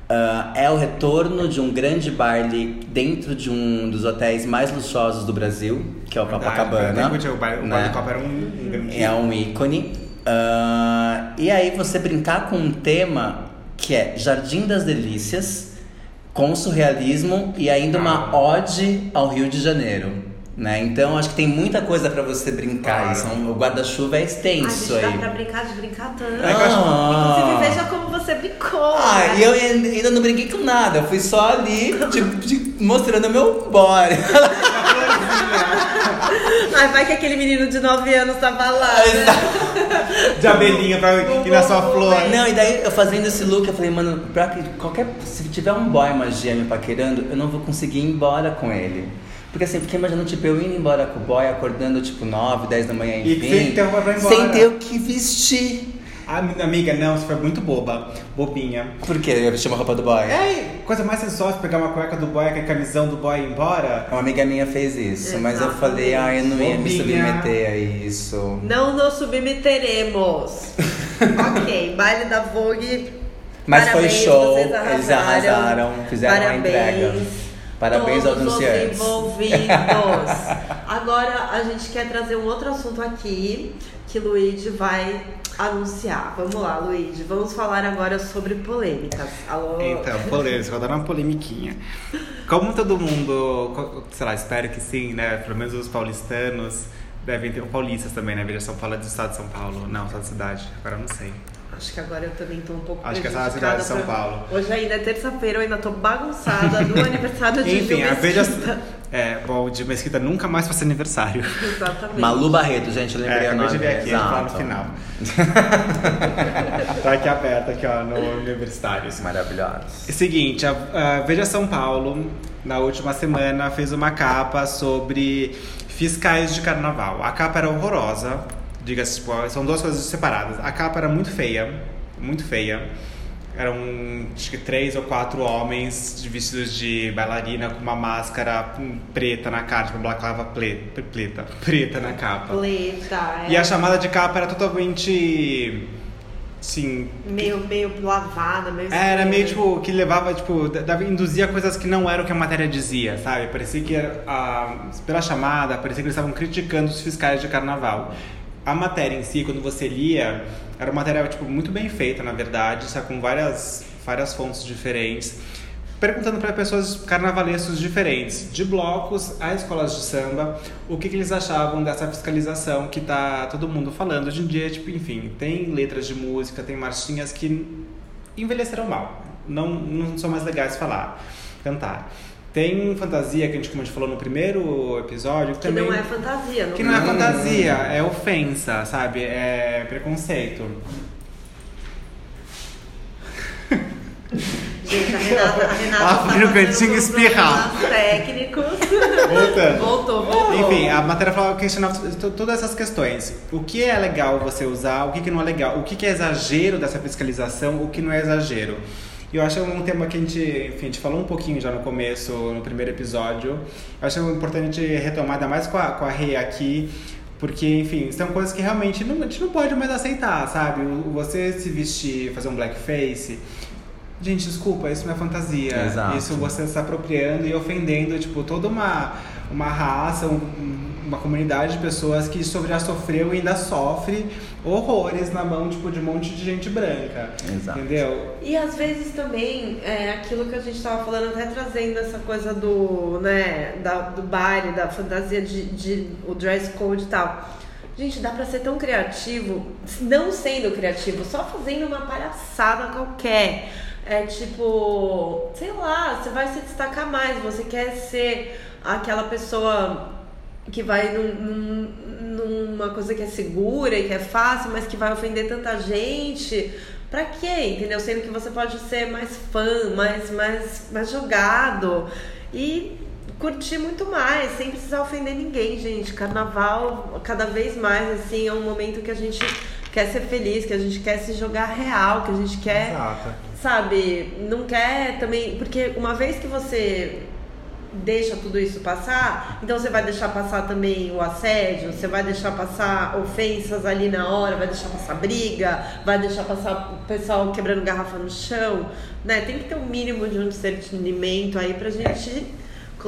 Ah, é o retorno de um grande baile dentro de um dos hotéis mais luxuosos do Brasil, que é o Copacabana. Ah, tem- O baile o né? baile do Copa era um, um grande. É um ícone. Ah, e aí você brincar com um tema que é Jardim das Delícias, com surrealismo e ainda uma ode ao Rio de Janeiro. Né? Então acho que tem muita coisa pra você brincar. Claro. Isso, é um- o guarda-chuva é Ai, extenso gente, dá aí. pra brincar de brincar tanto. É Ah. Inclusive, veja como você brincou. Ah, né? e eu ainda não brinquei com nada. Eu fui só ali, tipo, de- mostrando meu body. Ai, vai que aquele menino de 9 anos tava lá. né? De abelhinha pra ir na sua flor. Não, e daí eu fazendo esse look, eu falei, mano, pra que qualquer. Se tiver um boy magia me paquerando, eu não vou conseguir ir embora com ele. Porque assim, fiquei imaginando, tipo, eu indo embora com o boy, acordando, tipo, 9, 10 da manhã, E enfim. sem ter roupa pra ir embora. Sem ter o que vestir. Ah, amiga, não, você foi muito boba. Bobinha. Por quê? Eu vesti uma roupa do boy. É, coisa mais sensual pegar uma cueca do boy, aquele camisão do boy e ir embora. Uma amiga minha fez isso, mas eu falei, ah, eu não ia me Bobinha. submeter a isso. Não nos submeteremos. ok, baile da Vogue. Mas foi Parabéns, show, vocês eles arrasaram, fizeram a Parabéns. entrega. Parabéns aos todos os anunciantes. envolvidos. Agora a gente quer trazer um outro assunto aqui que Luigi vai anunciar. Vamos lá, Luigi. Vamos falar agora sobre polêmicas. Alô? Então, polêmica, vou dar uma polemiquinha. Como todo mundo, sei lá, espero que sim, né? Pelo menos os paulistanos devem ter. Paulistas também, né? Veja, São Paulo é do estado de São Paulo. Não, só da cidade. Agora eu não sei. Acho que agora eu também tô um pouco Acho que essa é a cidade de São pra- Paulo. Hoje ainda é terça-feira, eu ainda tô bagunçada do aniversário de Enfim, Gil a Veja. É, bom, de Mesquita nunca mais faça aniversário. Exatamente. Malu Barreto, gente, eu lembrei É, o nome. de ver aqui, lá no final. tá aqui aberto, aqui, ó, no Universitários. Maravilhosos. É o seguinte, a, a Veja São Paulo, na última semana, fez uma capa sobre fiscais de carnaval. A capa era horrorosa, diga-se, tipo, são duas coisas separadas. A capa era muito feia, muito feia. Eram, acho que três ou quatro homens vestidos de bailarina com uma máscara preta na cara, tipo, uma balaclava ple- preta, preta na capa. Pleta, é. E a chamada de capa era totalmente, assim, Meio, meio lavada, meio. é, era meio tipo que levava, tipo, dava, induzia coisas que não eram o que a matéria dizia, sabe? Parecia que a, pela chamada, parecia que eles estavam criticando os fiscais de carnaval. A matéria em si, quando você lia, era uma matéria tipo muito bem feita, na verdade, com várias várias fontes diferentes, perguntando para pessoas carnavalescos diferentes, de blocos a escolas de samba, o que, que eles achavam dessa fiscalização que tá todo mundo falando hoje em dia, tipo, enfim, tem letras de música, tem marchinhas que envelheceram mal. Não, não são mais legais falar, cantar. Tem fantasia que a gente, como a gente falou no primeiro episódio, que, Que também. não é fantasia, não que não é Hum. fantasia, é ofensa, sabe? É preconceito. Gente, a Renata, a Renata tá no fazendo cantinho espirrar. técnicos. Voltando. voltou, voltou. Enfim, a matéria falava questionava to- todas essas questões. O que é legal você usar, o que, que não é legal, o que, que é exagero dessa fiscalização, o que não é exagero. E eu acho um tema que a gente, enfim, a gente falou um pouquinho já no começo, no primeiro episódio. Eu acho importante retomar, ainda mais com a, com a Rê aqui, porque, enfim, são coisas que realmente não, a gente não pode mais aceitar, sabe? Você se vestir, fazer um blackface. Gente, desculpa, isso não é fantasia. Exato. Isso você está apropriando e ofendendo, tipo, toda uma, uma raça, um- uma comunidade de pessoas que já sofreu e ainda sofre horrores na mão, tipo, de um monte de gente branca. Exato. Entendeu? E às vezes também, é aquilo que a gente tava falando, até trazendo essa coisa do, né, da, do baile, da fantasia de, de o dress code e tal. Gente, dá pra ser tão criativo, não sendo criativo, só fazendo uma palhaçada qualquer. É tipo, sei lá, você vai se destacar mais, você quer ser aquela pessoa que vai num- num- numa coisa que é segura e que é fácil, mas que vai ofender tanta gente. Pra quê? Entendeu? Sendo que você pode ser mais fã, mais, mais, mais jogado e curtir muito mais, sem precisar ofender ninguém, gente. Carnaval, cada vez mais, assim, é um momento que a gente quer ser feliz, que a gente quer se jogar real, que a gente quer Exato. sabe, não quer também. Porque uma vez que você deixa tudo isso passar, então você vai deixar passar também o assédio, você vai deixar passar ofensas ali na hora, vai deixar passar briga, vai deixar passar o pessoal quebrando garrafa no chão, né? Tem que ter um mínimo de um discernimento aí pra gente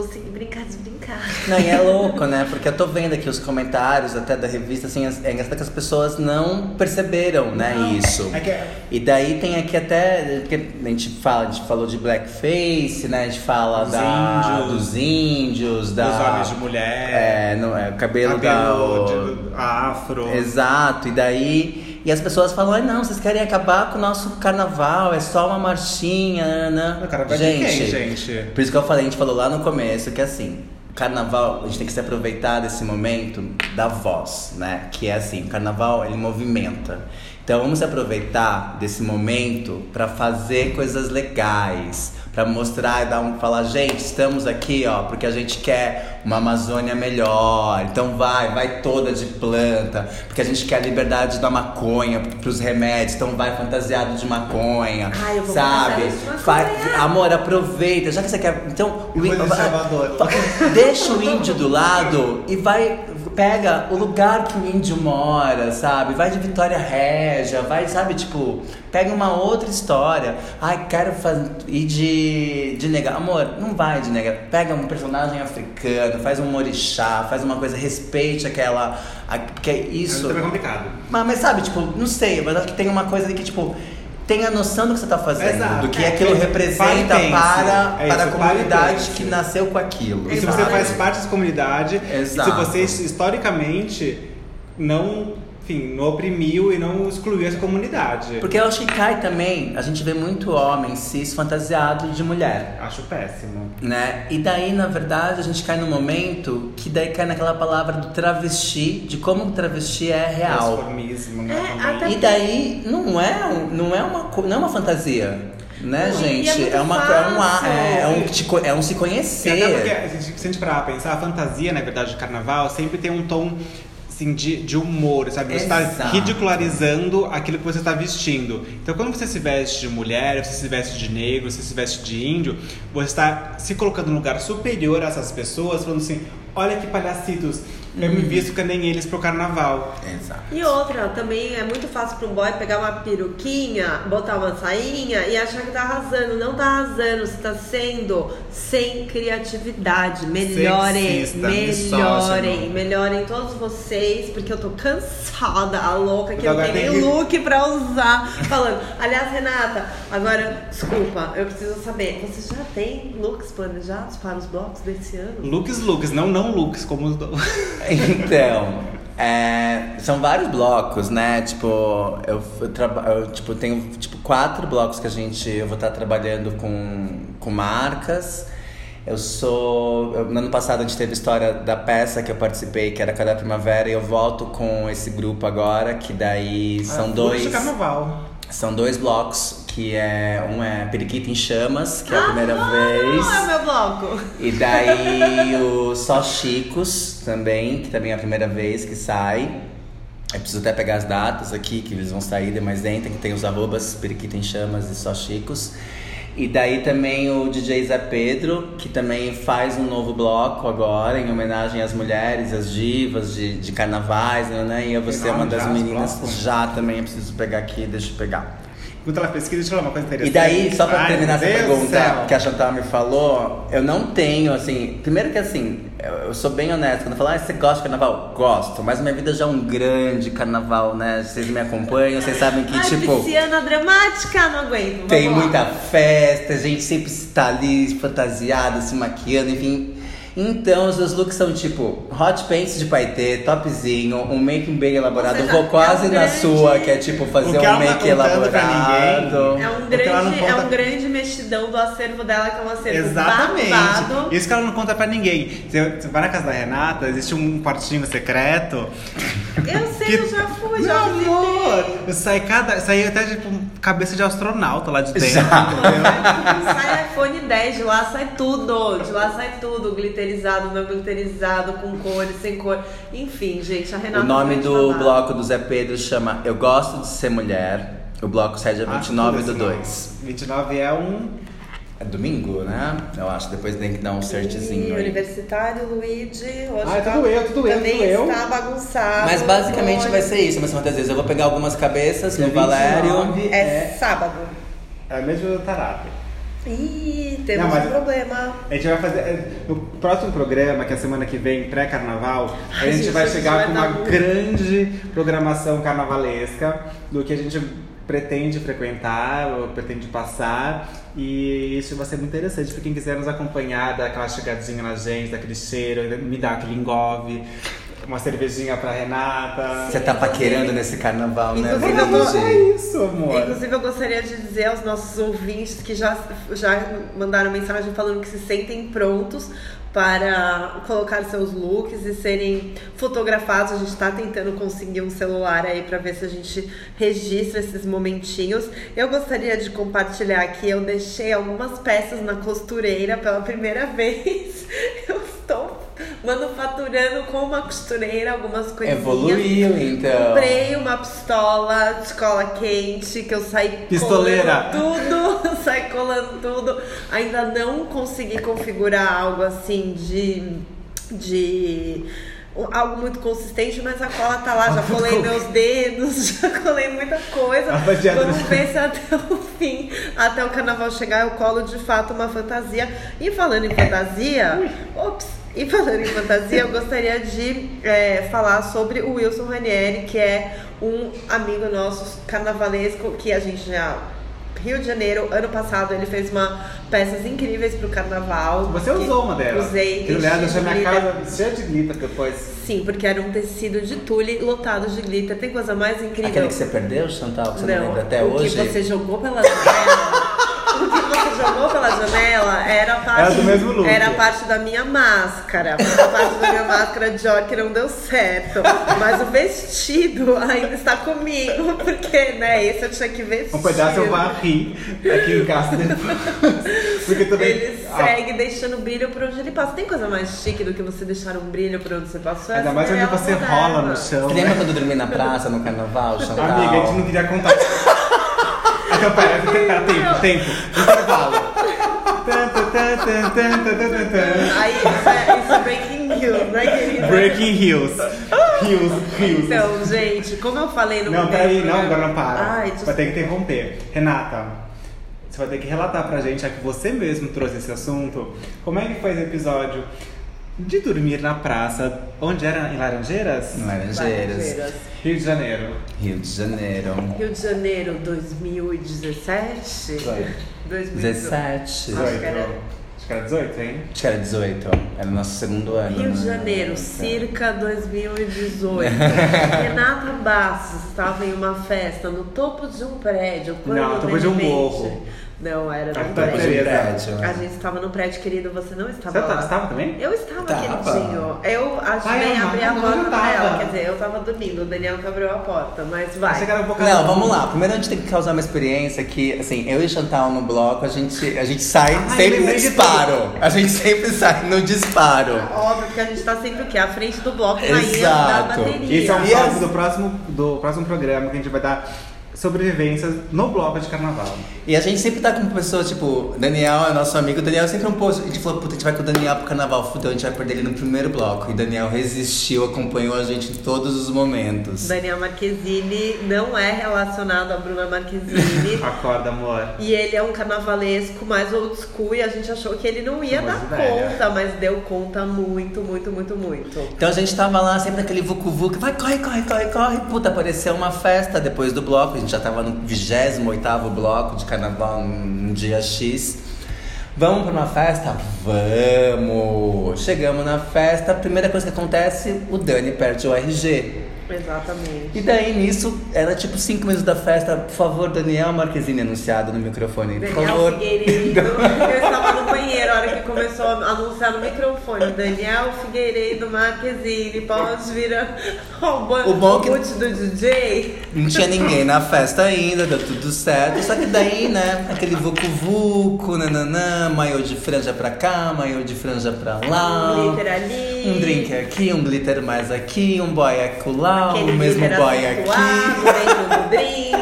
conseguir brincar, desbrincar. Não, e é louco, né? Porque eu tô vendo aqui os comentários até da revista, assim, as- é engraçado que as pessoas não perceberam, né, isso. É que E daí tem aqui até, porque a gente fala, a gente falou de blackface, né? A gente fala Dos da, índios. dos índios, da Dos homens de mulher. É, não, é, cabelo, cabelo da de- afro. Exato, e daí E as pessoas falam, ah, não, vocês querem acabar com o nosso carnaval, é só uma marchinha, né? Carnaval gente, de quem, gente? Por isso que eu falei, a gente falou lá no começo que assim, carnaval, a gente tem que se aproveitar desse momento da voz, né? Que é assim, o carnaval ele movimenta. Então vamos aproveitar desse momento para fazer coisas legais, para mostrar e dar um falar, gente, estamos aqui, ó, porque a gente quer uma Amazônia melhor. Então vai, vai toda de planta, porque a gente quer a liberdade da maconha para os remédios. Então vai fantasiado de maconha, Ai, eu vou sabe? Faz, amor, aproveita, já que você quer, então o índio, deixa o índio do lado e vai pega o lugar que o índio mora, sabe? Vai de Vitória Régia, vai, sabe, tipo, pega uma outra história. Ai, quero fazer, ir de, de negar. Amor, não vai de negar. Pega um personagem africano, faz um orixá, faz uma coisa, respeite aquela. A, que é isso. É complicado. Mas, mas sabe, tipo, não sei, mas acho que tem uma coisa que, tipo tenha noção do que você está fazendo, Exato. do que é, aquilo representa para, é para a comunidade que nasceu com aquilo. E se você faz parte dessa comunidade, se você historicamente não enfim, não oprimiu e não excluiu essa comunidade. Porque eu acho que cai também, a gente vê muito homem cis fantasiado de mulher. Acho péssimo. Né? E daí, na verdade, a gente cai no momento que daí cai naquela palavra do travesti, de como o travesti é real. Transformismo, né? É. E daí não é, não é uma, não é uma fantasia. Né, Não, gente? é é, uma, é, um, é, é um, te é um se E conhecer. até porque, a gente- se a gente parar pra pensar, a fantasia, na verdade, de carnaval sempre tem um tom assim, de, de humor, sabe? Você está ridicularizando aquilo que você está vestindo. Então, quando você se veste de mulher, você se veste de negro, você se veste de índio, você está se colocando num lugar superior a essas pessoas, falando assim: olha que palhacitos, eu Uhum. me visto que nem eles pro carnaval. Exato. E outra, também é muito fácil para um boy pegar uma peruquinha, botar uma sainha e achar que tá arrasando. Não tá arrasando, você tá sendo sem criatividade. Melhorem, Sexista, melhorem, misógino. melhorem todos vocês, porque eu tô cansada, a louca, que Então não tem nem que- look pra usar. Falando, aliás, Renata, agora, desculpa, eu preciso saber, você já tem looks planejados para os blocos desse ano? Looks, looks, não não looks, como os do... Então, é, são vários blocos, né? Tipo, eu, eu, eu, tipo, tenho tipo, quatro blocos que a gente. Eu vou estar trabalhando com, com marcas. Eu sou. eu- no ano passado a gente teve a história da peça que eu participei, que era Cada Primavera, e eu volto com esse grupo agora, que daí são Ah, dois. carnaval. São dois blocos, que é. Um é Periquita em Chamas, que é a primeira ah, vez. Não é o meu bloco. E daí o Só Chicos também, que também é a primeira vez que sai. Eu preciso até pegar as datas aqui, que eles vão sair de mais dentro, que tem os arrobas Periquita em Chamas e Só Chicos. E daí também o DJ Zé Pedro, que também faz um novo bloco agora, em homenagem às mulheres, às divas de, de carnavais, né? E eu vou Tem ser uma das meninas. Já também, eu preciso pegar aqui, deixa eu pegar. Ela pesquisa, deixa eu falar uma coisa interessante. E daí, só pra Ai, terminar essa Deus pergunta céu. que a Chantal me falou, eu não tenho, assim. Primeiro que assim, eu, sou bem honesto. Quando eu falo, ah, você gosta de carnaval? Gosto, mas minha vida já é um grande carnaval, né? Vocês me acompanham, vocês sabem que, Ai, tipo. pisciana dramática, não aguento. Tem lá. muita festa, a gente sempre está ali fantasiada, se maquiando, enfim. Então, os meus looks são tipo hot pants de paetê, topzinho, um make bem elaborado. Vou quase é um na grande- sua, que é tipo fazer um tá make elaborado. ninguém. É um, grande, é conta- um grande mexidão do acervo dela, que é um acervo Exatamente. babado. Isso que ela não conta pra ninguém. Você, você vai na casa da Renata, existe um quartinho secreto. Eu sei, que- eu já fui, Meu já amor! visitei. Sai cada. Sai até tipo cabeça de astronauta lá de dentro. Já. Sai iPhone 10, de lá sai tudo. De lá sai tudo. Glitterizado, não glitterizado, com cores, sem cor. Enfim, gente, a Renata O nome do babado. bloco do Zé Pedro chama Eu Gosto de Ser Mulher. O bloco sai dia Ah, 29 tudo do esse 2. nome. 29 é um. É domingo, né? Eu acho. Depois tem que dar um E certzinho aí. Universitário, Luigi, hoje Ah, é tá- tudo eu, tudo eu, também tudo eu. está bagunçado. Mas basicamente vai ser isso, mas fantasias. Eu vou pegar algumas cabeças no Valério. 29 É sábado. É mesmo do Tarap. Ih, temos Não, um problema. A gente vai fazer. é, No próximo programa, que é a semana que vem, pré-carnaval, a gente gente, vai gente chegar vai com uma muito. grande programação carnavalesca do que a gente pretende frequentar, ou pretende passar. E isso vai ser muito interessante para quem quiser nos acompanhar, dar aquela chegadinha na gente, daquele cheiro, me dar aquele engove. Uma cervejinha pra Renata. Você tá paquerando nesse carnaval, né? Inclusive, eu tô- É isso, amor. Inclusive, eu gostaria de dizer aos nossos ouvintes que já, já mandaram mensagem falando que se sentem prontos para colocar seus looks e serem fotografados. A gente está tentando conseguir um celular aí para ver se a gente registra esses momentinhos. Eu gostaria de compartilhar que eu deixei algumas peças na costureira pela primeira vez. Eu estou manufaturando com uma costureira algumas coisinhas. Evoluiu, então. Comprei uma pistola de cola quente que eu saí Pistoleira. colando tudo, saí colando tudo. Ainda não consegui configurar algo assim de de algo muito consistente, mas a cola tá lá, já colei meus dedos, já colei muita coisa. Vamos ver se até o fim, até o carnaval chegar, eu colo de fato uma fantasia. E falando em fantasia, ops, e falando em fantasia, eu gostaria de é, falar sobre o Wilson Ranieri, que é um amigo nosso carnavalesco que a gente já. Rio de Janeiro, ano passado, ele fez uma peças incríveis pro carnaval. Você usou uma delas. Usei. Enchi deixou de minha casa cheia de glitter depois. Sim, porque era um tecido de tule lotado de glitter. Tem coisa mais incrível. Aquele que você perdeu, Chantal, que você não, lembra até o hoje? que você jogou pela janela. Jogou pela janela era parte, Era do mesmo look. era parte da minha máscara. A parte da minha máscara de que não deu certo. Mas o vestido ainda está comigo. Porque, né, esse eu tinha que vestir. Um pedaço eu varri aqui em casa depois. Porque também. Ele Ah, segue deixando brilho por onde ele passa. Tem coisa mais chique do que você deixar um brilho por onde você passou? Ainda mais onde é você moderna. rola no chão. Você né? lembra quando eu dormi na praça, no carnaval, Chantal? Amiga, a gente não queria contar. Então, pera, pera, tempo, tempo. Intervalo. Aí, isso é, isso é breaking news, né, querida? Breaking Hills. Hills, Hills. Então, gente, como eu falei no Não, peraí, não, programa- agora não para. Ai, Vai ter que interromper. Renata, você vai ter que relatar pra gente, já que você mesmo trouxe esse assunto, como é que foi esse episódio de dormir na praça, onde era? Em Laranjeiras? Em Laranjeiras, Laranjeiras. Rio de Janeiro. Rio de Janeiro. Rio de Janeiro 2017? 2017. 17. Acho 18. que era- Acho que era 18, hein? Acho que era 18. Era o nosso segundo ano. Rio de né? Janeiro, circa 2018. Renata Bastos estava em uma festa no topo de um prédio. Não, topo de um morro. Não, era Ah, num tá, prédio. prédio. A gente estava no prédio, querido, você não estava Você lá. tá- estava também? Eu estava, Tava. queridinho. Eu ajudei Ai, a abrir a porta pra ela. Quer dizer, eu tava dormindo, o Daniel que abriu a porta, mas vai. Achei que era um pouco Não, vamos lá. Primeiro a gente tem que causar uma experiência que, assim, eu e Chantal no bloco, a gente, a gente sai sempre no disparo. A gente sempre sai no disparo. Óbvio, porque a gente tá sempre o quê? À frente do bloco, da Exato. bateria. Esse é um do próximo, do próximo programa que a gente vai dar sobrevivências no bloco de carnaval. E a gente sempre tá com pessoas, tipo, Daniel é nosso amigo, o Daniel é sempre um post. A gente falou, puta, a gente vai com o Daniel pro carnaval, fudeu, a gente vai perder ele no primeiro bloco. E Daniel resistiu, acompanhou a gente em todos os momentos. Daniel Marquezine não é relacionado a Bruna Marquezine. Acorda, amor. E ele é um carnavalesco mais old school e a gente achou que ele não ia Coisa dar velha. conta, mas deu conta muito, muito, muito, muito. Então a gente tava lá sempre naquele vucu vucu, vai, corre, corre, corre, corre. Puta, apareceu uma festa depois do bloco. Gente já tava no 28 bloco de carnaval no dia X. Vamos pra uma festa? Vamos! Chegamos na festa, a primeira coisa que acontece, o Dani perde o RG. Exatamente. E daí nisso, era tipo 5 minutos da festa, por favor, Daniel Marquezine anunciado no microfone. Por Daniel favor. Figueiredo. Eu estava no banheiro a hora que começou a anunciar no microfone. Daniel Figueiredo Marquezine, pode vir ao banco O bom que- do DJ. Não tinha ninguém na festa ainda, deu tudo certo. Só que daí, né, aquele vucu-vucu, nananã, maiô de franja pra cá, maiô de franja pra lá. Um glitter ali. Um drink aqui, um glitter mais aqui, um boy acolá, Aquele o mesmo boy aqui. dentro do drink.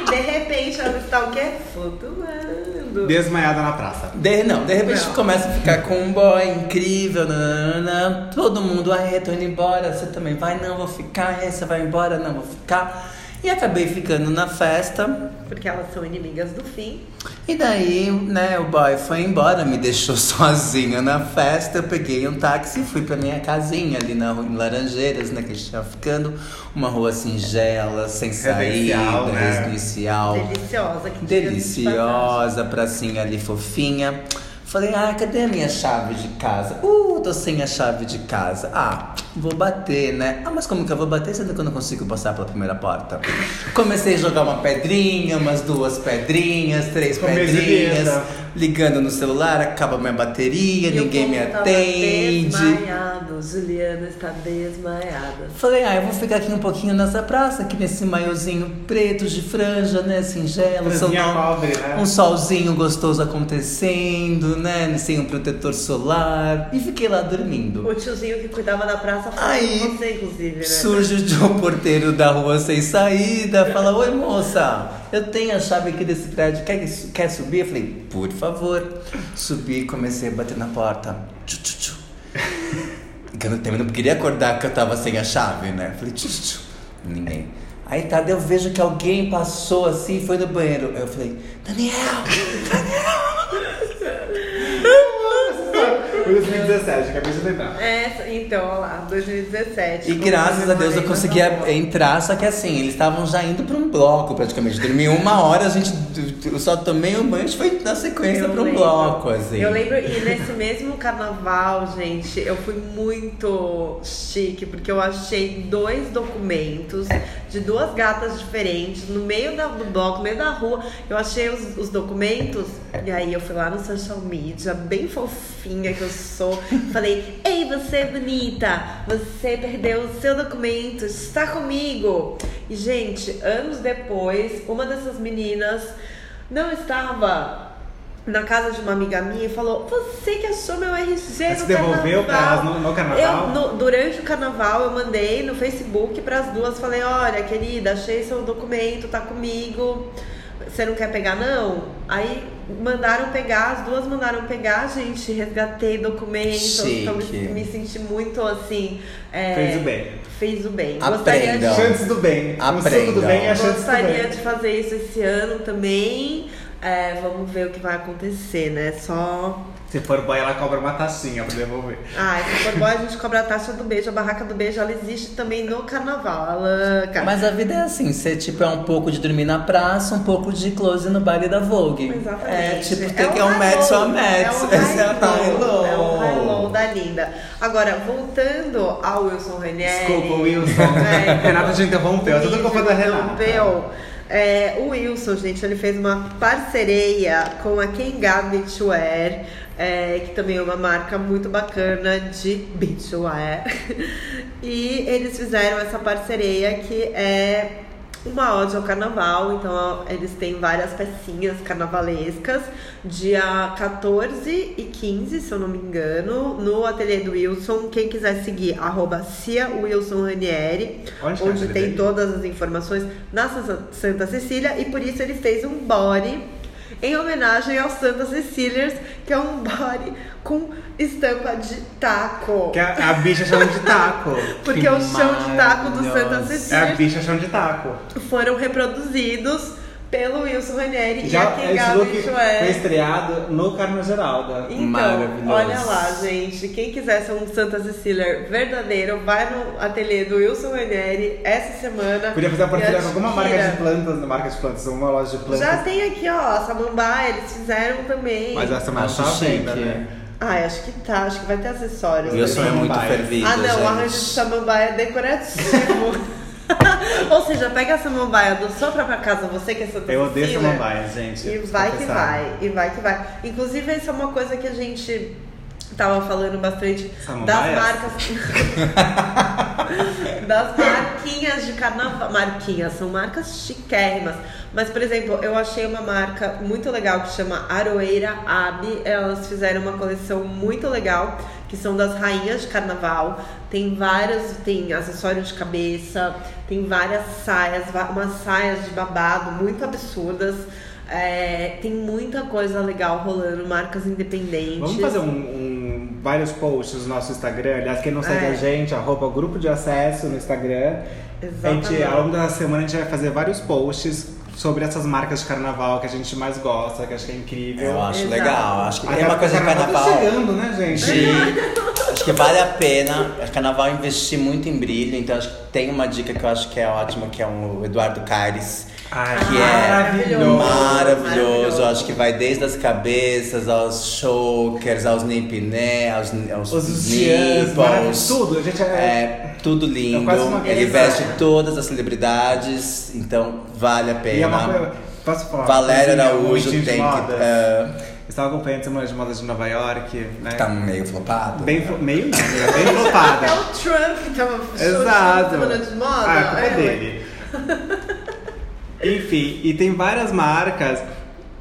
e de repente ela está o quê? Flutuando. Desmaiada na praça. De, não, de repente Não. começa a ficar com um boy incrível, nananã, todo mundo, ai, tô indo embora, você também vai, não, vou ficar, ai, você vai embora, não, vou ficar. E acabei ficando na festa, Porque elas são inimigas do fim. E daí, né, o boy foi embora, me deixou sozinha na festa. Eu peguei um táxi e fui pra minha casinha ali na rua em Laranjeiras, né, que a gente tava ficando. Uma rua singela, sem saída, Residencial, né? residencial. Deliciosa. Que de. Deliciosa, pracinha ali fofinha. Falei, ah, cadê a minha chave de casa? Uh, tô sem a chave de casa. Ah, vou bater, né? Ah, mas como que eu vou bater sendo que eu não consigo passar pela primeira porta? Comecei a jogar uma pedrinha, umas duas pedrinhas, três pedrinhas, ligando no celular, acaba minha bateria, E ninguém me atende. Desmaiado, Juliana está desmaiada. Falei, ah, eu vou ficar aqui um pouquinho nessa praça, aqui nesse maiozinho preto de franja, né, singelo, sol- pobre, né? um solzinho gostoso acontecendo, né, sem um protetor solar, e fiquei lá dormindo. O tiozinho que cuidava da praça foi Aí, você, inclusive, né? Surge o Joe porteiro da rua sem saída, fala: Oi moça, eu tenho a chave aqui desse prédio, quer, quer subir? Eu falei: Por favor. Subi e comecei a bater na porta. Tchu, tchu, tchu. Que eu também não queria acordar que eu tava sem a chave, né? Falei: tchu, tchu, tchu. Ninguém. Aí tá, eu vejo que alguém passou assim e foi no banheiro. Eu falei: Daniel! 2017, acabei de lembrar. É, então, olha lá, 2017. E graças a Deus eu ainda entrar, só que assim, eles estavam já indo pra um bloco praticamente. Dormi uma hora, a gente. Eu só tomei um banho e foi na sequência Eu pra um lembro. bloco, assim. Eu lembro, e nesse mesmo carnaval, gente, eu fui muito chique, porque eu achei dois documentos de duas gatas diferentes no meio da- do bloco, no meio da rua. Eu achei os, os documentos, e aí eu fui lá no social media, bem fofinha que eu sou. Falei: Ei, você bonita, você perdeu o seu documento, está comigo. E, gente, anos depois, uma dessas meninas não estava na casa de uma amiga minha e falou: Você que achou meu RG Mas no você devolveu pra carnaval?" elas no- no carnaval? Eu, no- durante o carnaval, eu mandei no Facebook para as duas. Falei: Olha, querida, achei seu documento, tá comigo. Você não quer pegar, não? Aí mandaram pegar, as duas mandaram pegar, gente. Resgatei documentos. Então me, me senti muito assim. é, Fez o bem. Fez o bem. Aprendam. de Chances do bem. Aprendam. do bem é Gostaria bem. de fazer isso esse ano também. É, vamos ver o que vai acontecer, né? Só. Se for boy, ela cobra uma taxinha pra devolver. Ah, se for bom, a gente cobra a taxa do beijo. A barraca do beijo, ela existe também no carnaval. Alanca. Mas a vida é assim, você tipo é um pouco de dormir na praça, um pouco de close no baile da Vogue. Exatamente. É, tipo, tem É que é um match ou match. É o Esse é high o high low. É o high low. da linda. Agora, voltando ao Wilson Ranieri. Desculpa, Wilson. É, Renata te interrompeu. Tudo culpa da Renata. Interrompeu. É, o Wilson, gente, ele fez uma parceria com a Kenga Beachwear, é, que também é uma marca muito bacana de beachwear. E eles fizeram essa parceria que é uma ode ao carnaval, então eles têm várias pecinhas carnavalescas, dia 14 e 15, se eu não me engano, no ateliê do Wilson. Quem quiser seguir, arroba Cia Wilson Ranieri, Onde é onde tem todas as informações na Sa- Santa Cecília, e por isso ele fez um body em homenagem ao Santa Cecílias, que é um body com estampa de taco. Que a, a bicha chama de taco. Porque Que o chão de taco do Santa maravilhoso. É a bicha chama de taco. foram reproduzidos pelo Wilson Ranieri e a Já Ken look foi estreado no Carmo Geralda. Então, Maravilhoso. olha lá, gente. Quem quiser ser um Santa Cecília verdadeiro, vai no ateliê do Wilson Ranieri essa semana. Podia fazer uma parceria com alguma marca de plantas, na marca de plantas, uma loja de plantas. Já tem aqui, ó, a Samambaia, eles fizeram também. Mas essa semana Acho tá venda, chique. né? Ai, acho que tá, acho que vai ter acessórios. Wilson é muito fervido, Ah, não, gente. o arranjo de samambaia é decorativo. Ou seja, pega a samambaia do sua própria casa, você que é Santa Eu odeio Cecília, samambaia, gente. E vai que vai, e vai que vai. Inclusive, isso é uma coisa que a gente tava falando bastante das marcas. das marquinhas de carnaval. Marquinhas, são marcas chiquérrimas. Mas, por exemplo, eu achei uma marca muito legal que chama Aroeira Abi. Elas fizeram uma coleção muito legal, que são das rainhas de carnaval. Tem várias, tem acessórios de cabeça, tem várias saias, umas saias de babado muito absurdas. É, tem muita coisa legal rolando, marcas independentes. Vamos fazer um, um- vários posts no nosso Instagram. Aliás, quem não segue É. a gente, arroba grupo de acesso no Instagram. A gente, Exatamente. ao longo da semana a gente vai fazer vários posts sobre essas marcas de carnaval que a gente mais gosta, que acho que é incrível. Eu acho Exato. legal. Acho que tem uma coisa de carnaval carnaval. Tá chegando, né, gente? Sim. acho que vale a pena. Que carnaval investir muito em brilho. Então acho que tem uma dica que eu acho que é ótima, que é o Eduardo Caires. Ai, que é maravilhoso. maravilhoso. Acho que vai desde as cabeças aos chokers, aos nipiné, aos, aos Os nipples. tudo. A gente é. É tudo lindo. É Ele veste todas as celebridades, então vale a E é uma pena. coisa. Posso falar? Valéria Araújo tem que. moda. é, Eu estava acompanhando a Semana de Moda de Nova York, né? tá meio flopado. Bem, flo- meio não, né? bem flopada. É o Trump que tava Exato. semana de moda. Ah, a culpa É, dele. Enfim, e tem várias marcas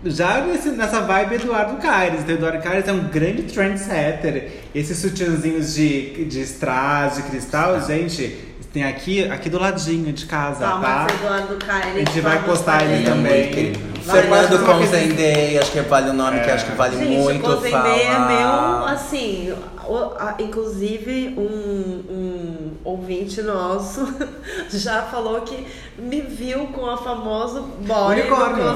já nesse- nessa vibe Eduardo Caires. Então, Eduardo Caires é um grande trendsetter. Esses sutiãzinhos de, de strass, de cristal, gente, tem aqui, aqui do ladinho de casa, Palmas tá? Eduardo Caires. A gente vai postar ele é também. fazer uma Consendei, acho que vale o nome que acho que vale Gente, muito é falar. meu, assim, o- a- inclusive um, um ouvinte nosso já falou que me viu com a famosa boy Unicórnio. do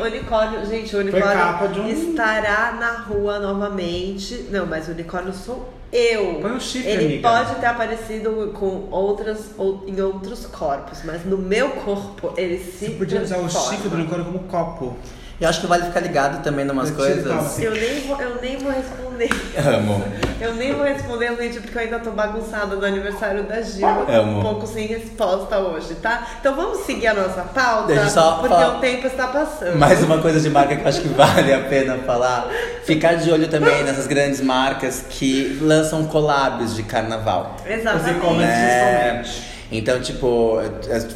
unicórnio. Gente, o unicórnio um- estará na rua novamente. Não, mas o unicórnio sou eu. Põe um chifre, Ele amiga. pode ter aparecido com outras ou em outros corpos, mas no meu corpo ele se Você podia usar o transforma. chifre do unicórnio como copo. Eu acho que vale ficar ligado também em umas Eu coisas. Eu nem vou, eu nem vou responder. Amo. Eu nem vou responder, gente, porque eu ainda tô bagunçada no aniversário da Gil. Amo. um pouco sem resposta hoje, tá? Então vamos seguir a nossa pauta, Deixa eu só porque falar- o tempo está passando. Mais uma coisa de marca que eu acho que vale a pena falar. Ficar de olho também nessas grandes marcas que lançam collabs de carnaval. Os Exatamente. e-commerce É. Então, tipo,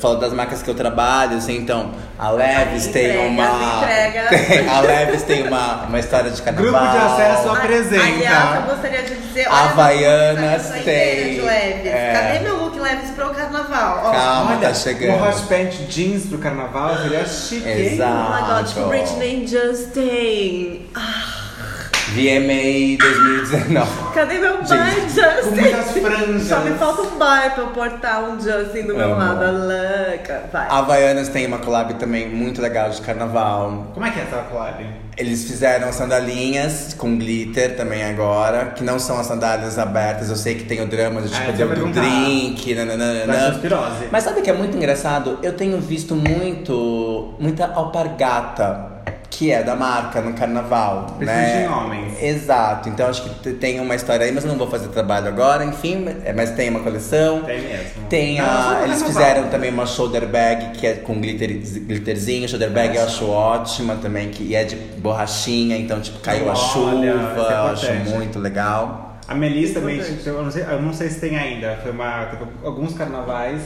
falo das marcas que eu trabalho, assim, então, a Leves tem uma. Tem- a Leves tem uma, uma história de carnaval. Grupo de acesso apresenta. Aliás, eu gostaria de dizer. olha, Havaianas tem, De leves. é. Cadê meu look leves pro carnaval? Ó, Calma, Olha, tá chegando. um hot pant jeans pro carnaval seria chique? Exato. Oh my god, tipo Britney Justin. Ah, VMA 2019. cadê meu bar, Gente, Justin? com muitas franjas. Só me falta um bar pra eu portar um Justin do meu Amo. lado. Louca. Vai. A Havaianas tem uma collab também muito legal de carnaval. Como é que é essa collab? Eles fizeram sandalinhas com glitter também agora, que não são as sandálias abertas. Eu sei que tem o drama de Ah, tipo ia do perguntar. drink, nananana. Mas sabe o que é muito engraçado? Eu tenho visto muito, muita alpargata, que é da marca no carnaval, né? em homens. Exato. Então acho que te- tem uma história aí, mas eu não vou fazer trabalho agora, enfim, é, mas tem uma coleção. Tem mesmo. Tem Não, só a, eles fizeram também uma shoulder bag que é com glitter, glitterzinho. Shoulder bag eu acho ótima também, que e é de borrachinha, então tipo caiu a Olha, chuva, é eu acho muito legal. A Melissa também, Importante. tipo, eu não, sei, eu não sei se tem ainda. Foi uma. Alguns carnavais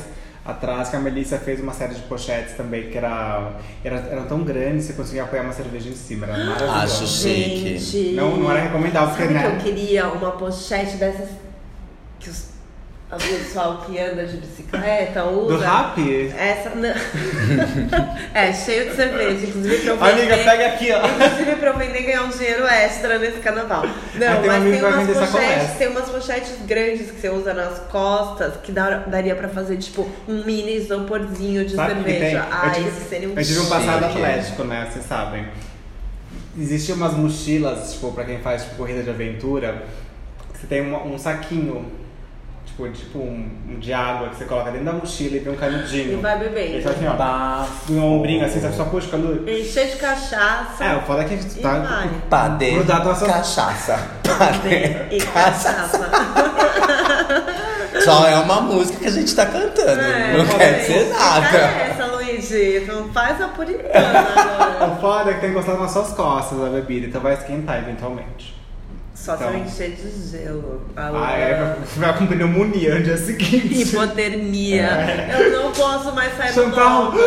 atrás que a Melissa fez uma série de pochetes também que era, era, eram tão grandes que você conseguia apoiar uma cerveja em cima. Era maravilhoso. Acho chique. Gente. Não, não era recomendável, porque Sabe que eu né? queria uma pochete dessas o pessoal que anda de bicicleta usa. Do rap? Essa não. é, cheio de cerveja. Inclusive pra eu vender. Amiga, pega aqui, ó. Inclusive pra eu vender e ganhar um dinheiro extra nesse carnaval. Não, Ah, tem mas tem umas pochetes, tem umas pochetes grandes que você usa nas costas que dá- daria pra fazer, tipo, um mini isoporzinho de Sabe cerveja. Ai, tive, esse seria um eu tive um passado atlético, né? Vocês sabem. Existiam umas mochilas, tipo, pra quem faz tipo, corrida de aventura, que você tem um, um saquinho, tipo, tipo um, um de água que você coloca dentro da mochila e tem um canudinho. E vai bebendo. E só assim, ó, Bafo. no ombrinho, assim, você só puxa o canudo. Encher de cachaça. É, o foda é que tu e tá. vai. Padê, Grudado na sua- cachaça. Padê, E cachaça. Só é uma música que a gente tá cantando, É, não quer gente, dizer que nada. é essa, Luigi? Não faz a puritana agora. O foda é que tem encostado nas suas costas a bebida, então vai esquentar eventualmente. Só se eu Então. encher de gelo. A Ah, é, vai com pneumonia no dia seguinte. Hipotermia. Eu não posso mais sair do Chantal. norte.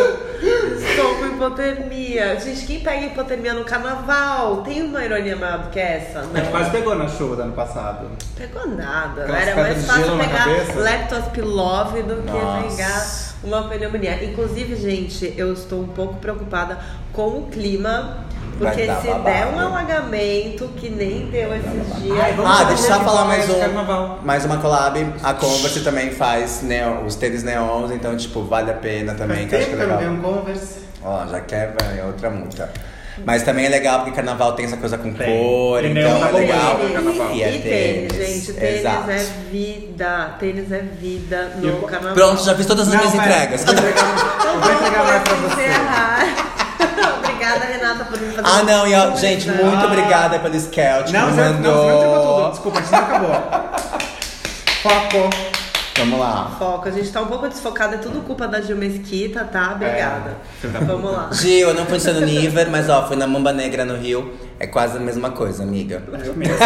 Estou com hipotermia. Gente, quem pega hipotermia no carnaval? Tem uma ironia maior do que essa? A gente Não. quase pegou na chuva do ano passado. Pegou nada. Aquelas Era mais fácil pegar leptospirose do que Nossa. pegar uma pneumonia. Inclusive, gente, eu estou um pouco preocupada com o clima. Porque se babado. der um alagamento que nem deu esses dias. Ai, Ah, deixa eu só falar mais um. carnaval. Mais uma collab. A Converse também faz neo- os tênis neons, então, tipo, vale a pena também, Faz que eu acho que é eu legal. um Converse. Ó, já quer, vai, outra multa. Mas também é legal porque carnaval tem essa coisa com Tem. cor, então é legal. carnaval. E é tênis, tênis. gente. Tênis Exato. é vida. Tênis é vida no o- carnaval. Pronto, já fiz todas as Não, minhas entregas. Eu vou entregar, eu vou entregar mais pra você. Obrigada, Renata, por me fazer Ah, não, e ó, gente, muito obrigada pelo scout que Não, me você não, mandou. você não entregou tudo. Desculpa, a gente não acabou. Foco. Vamos lá. Foco, a gente tá um pouco desfocada, é tudo culpa da Gil Mesquita, tá? Obrigada. você tá Vamos lá. Gil, eu não fui no Niver, mas ó, fui na Mamba Negra no Rio. É quase a mesma coisa, amiga. Eu mesmo.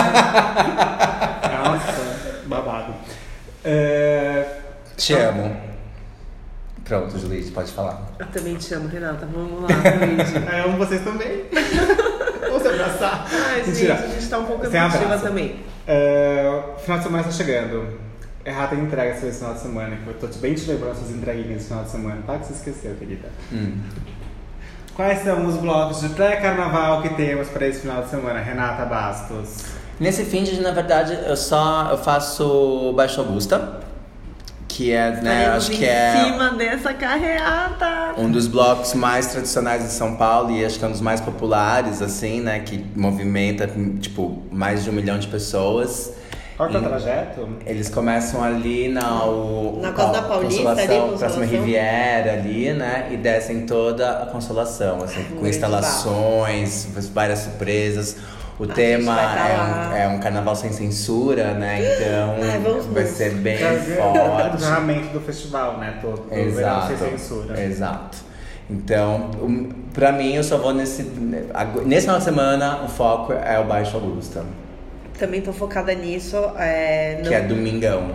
Nossa, babado. É, Te amo. Pronto, Juliette, pode falar. Eu também te amo, Renata. Vamos lá, Luigi. eu amo vocês também. Vamos se abraçar. Ai, gente, a gente tá um pouco Sem emotiva abraço. também. É, final de semana tá chegando. Errata entrega esse final de semana, que eu tô bem te lembrando essas entreguinhas esse final de semana, tá? Que você esqueceu, querida. Hum. Quais são os blocos de pré-carnaval que temos para esse final de semana, Renata Bastos? Nesse fim de, na verdade, eu só eu faço Baixo Augusta, que é, né, acho em que é cima dessa carreata. um dos blocos mais tradicionais de São Paulo e acho que é um dos mais populares, assim, né, que movimenta, tipo, mais de um milhão de pessoas. Qual que é o trajeto? Eles começam ali na, o, Na Costa da Paulista, ali, Consolação, Consolação. próxima Riviera ali, né? E descem toda a Consolação, assim, com instalações, várias surpresas. O A tema é um, é um carnaval sem censura, né? Então Ai, vamos vai ser bem É o forte. encerramento do festival, né? Todo, do verão Exato. sem censura. Exato. Então, um, pra mim, eu só vou nesse. Nesse final de semana, o foco é o Baixo Augusta, Também tô focada nisso. é, não- que é domingão.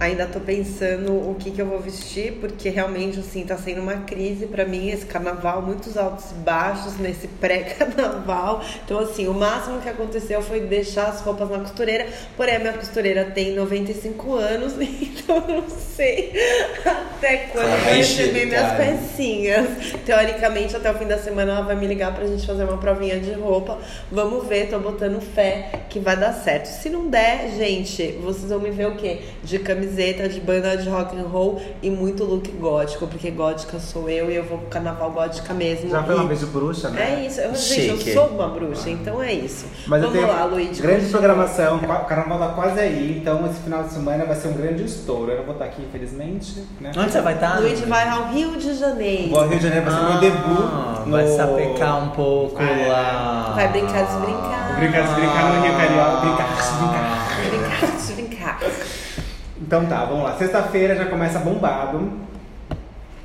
Ainda tô pensando o que, que eu vou vestir, porque realmente, assim, tá sendo uma crise pra mim esse carnaval, muitos altos e baixos nesse pré-carnaval. Então, assim, o máximo que aconteceu foi deixar as roupas na costureira, porém a minha costureira tem 95 anos, então eu não sei até quando Ela vai receber minhas pecinhas. Teoricamente, até o fim da semana ela vai me ligar pra gente fazer uma provinha de roupa. Vamos ver, tô botando fé que vai dar certo. Se não der, gente, vocês vão me ver o quê? De camiseta, de banda de rock and roll e muito look gótico, porque gótica sou eu e eu vou pro carnaval gótica mesmo. Já foi uma vez de bruxa, né? É isso, eu, gente, eu sou uma bruxa, então é isso. Mas eu Vamos tenho lá, Luiz. grande continua. programação, o carnaval tá quase aí, então esse final de semana vai ser um grande estouro. Eu não vou estar aqui, infelizmente, né? Onde você vai estar? Luiz vai ao Rio de Janeiro. Vou ao Rio de Janeiro, vai ser meu debut. Vai no- sapecar um pouco É. lá. Vai brincar de brincar. Vou brincar, se brincar no Rio Carioca. Brincar, se Então tá, vamos lá. Sexta-feira já começa bombado.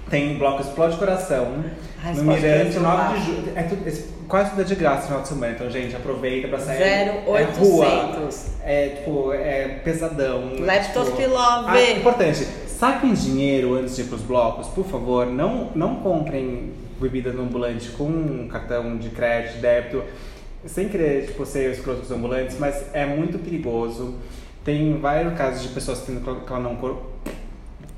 Tem bloco Explode Coração. Ai, no Explode Mirante, Coração 9 de lá. julho. É tudo, esse- quase tudo é de graça no final de semana. Então, gente, aproveita pra sair. Zero É rua. É tipo, é pesadão. Leptospirose. Ah, importante. Saquem dinheiro antes de ir pros blocos, por favor. Não, não comprem bebida no ambulante com cartão de crédito, débito. Sem querer tipo, ser escroto com os ambulantes, mas é muito perigoso. Tem vários casos de pessoas tendo clonão cor...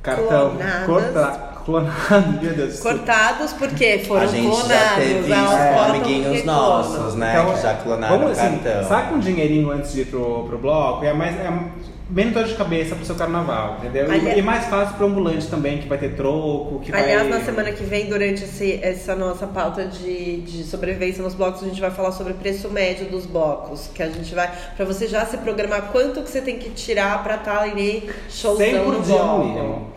cartão Clonadas. corta- clonado, meu Deus. desculpa. Cortados porque foram a gente clonados. já teve cortam amiguinhos nossos, né? Então, que já clonaram vamos o assim, cartão. saca um dinheirinho antes de ir pro, pro bloco é mais. É menos dor de cabeça pro seu carnaval, entendeu? E- Ali- E, mais fácil pro ambulante também, que vai ter troco, que Aliás, vai. na semana que vem, durante esse- essa nossa pauta de, de sobrevivência nos blocos, a gente vai falar sobre o preço médio dos blocos. Que a gente vai. Pra você já se programar quanto que você tem que tirar pra estar ali 100 showzão por no dia no bloco. mínimo.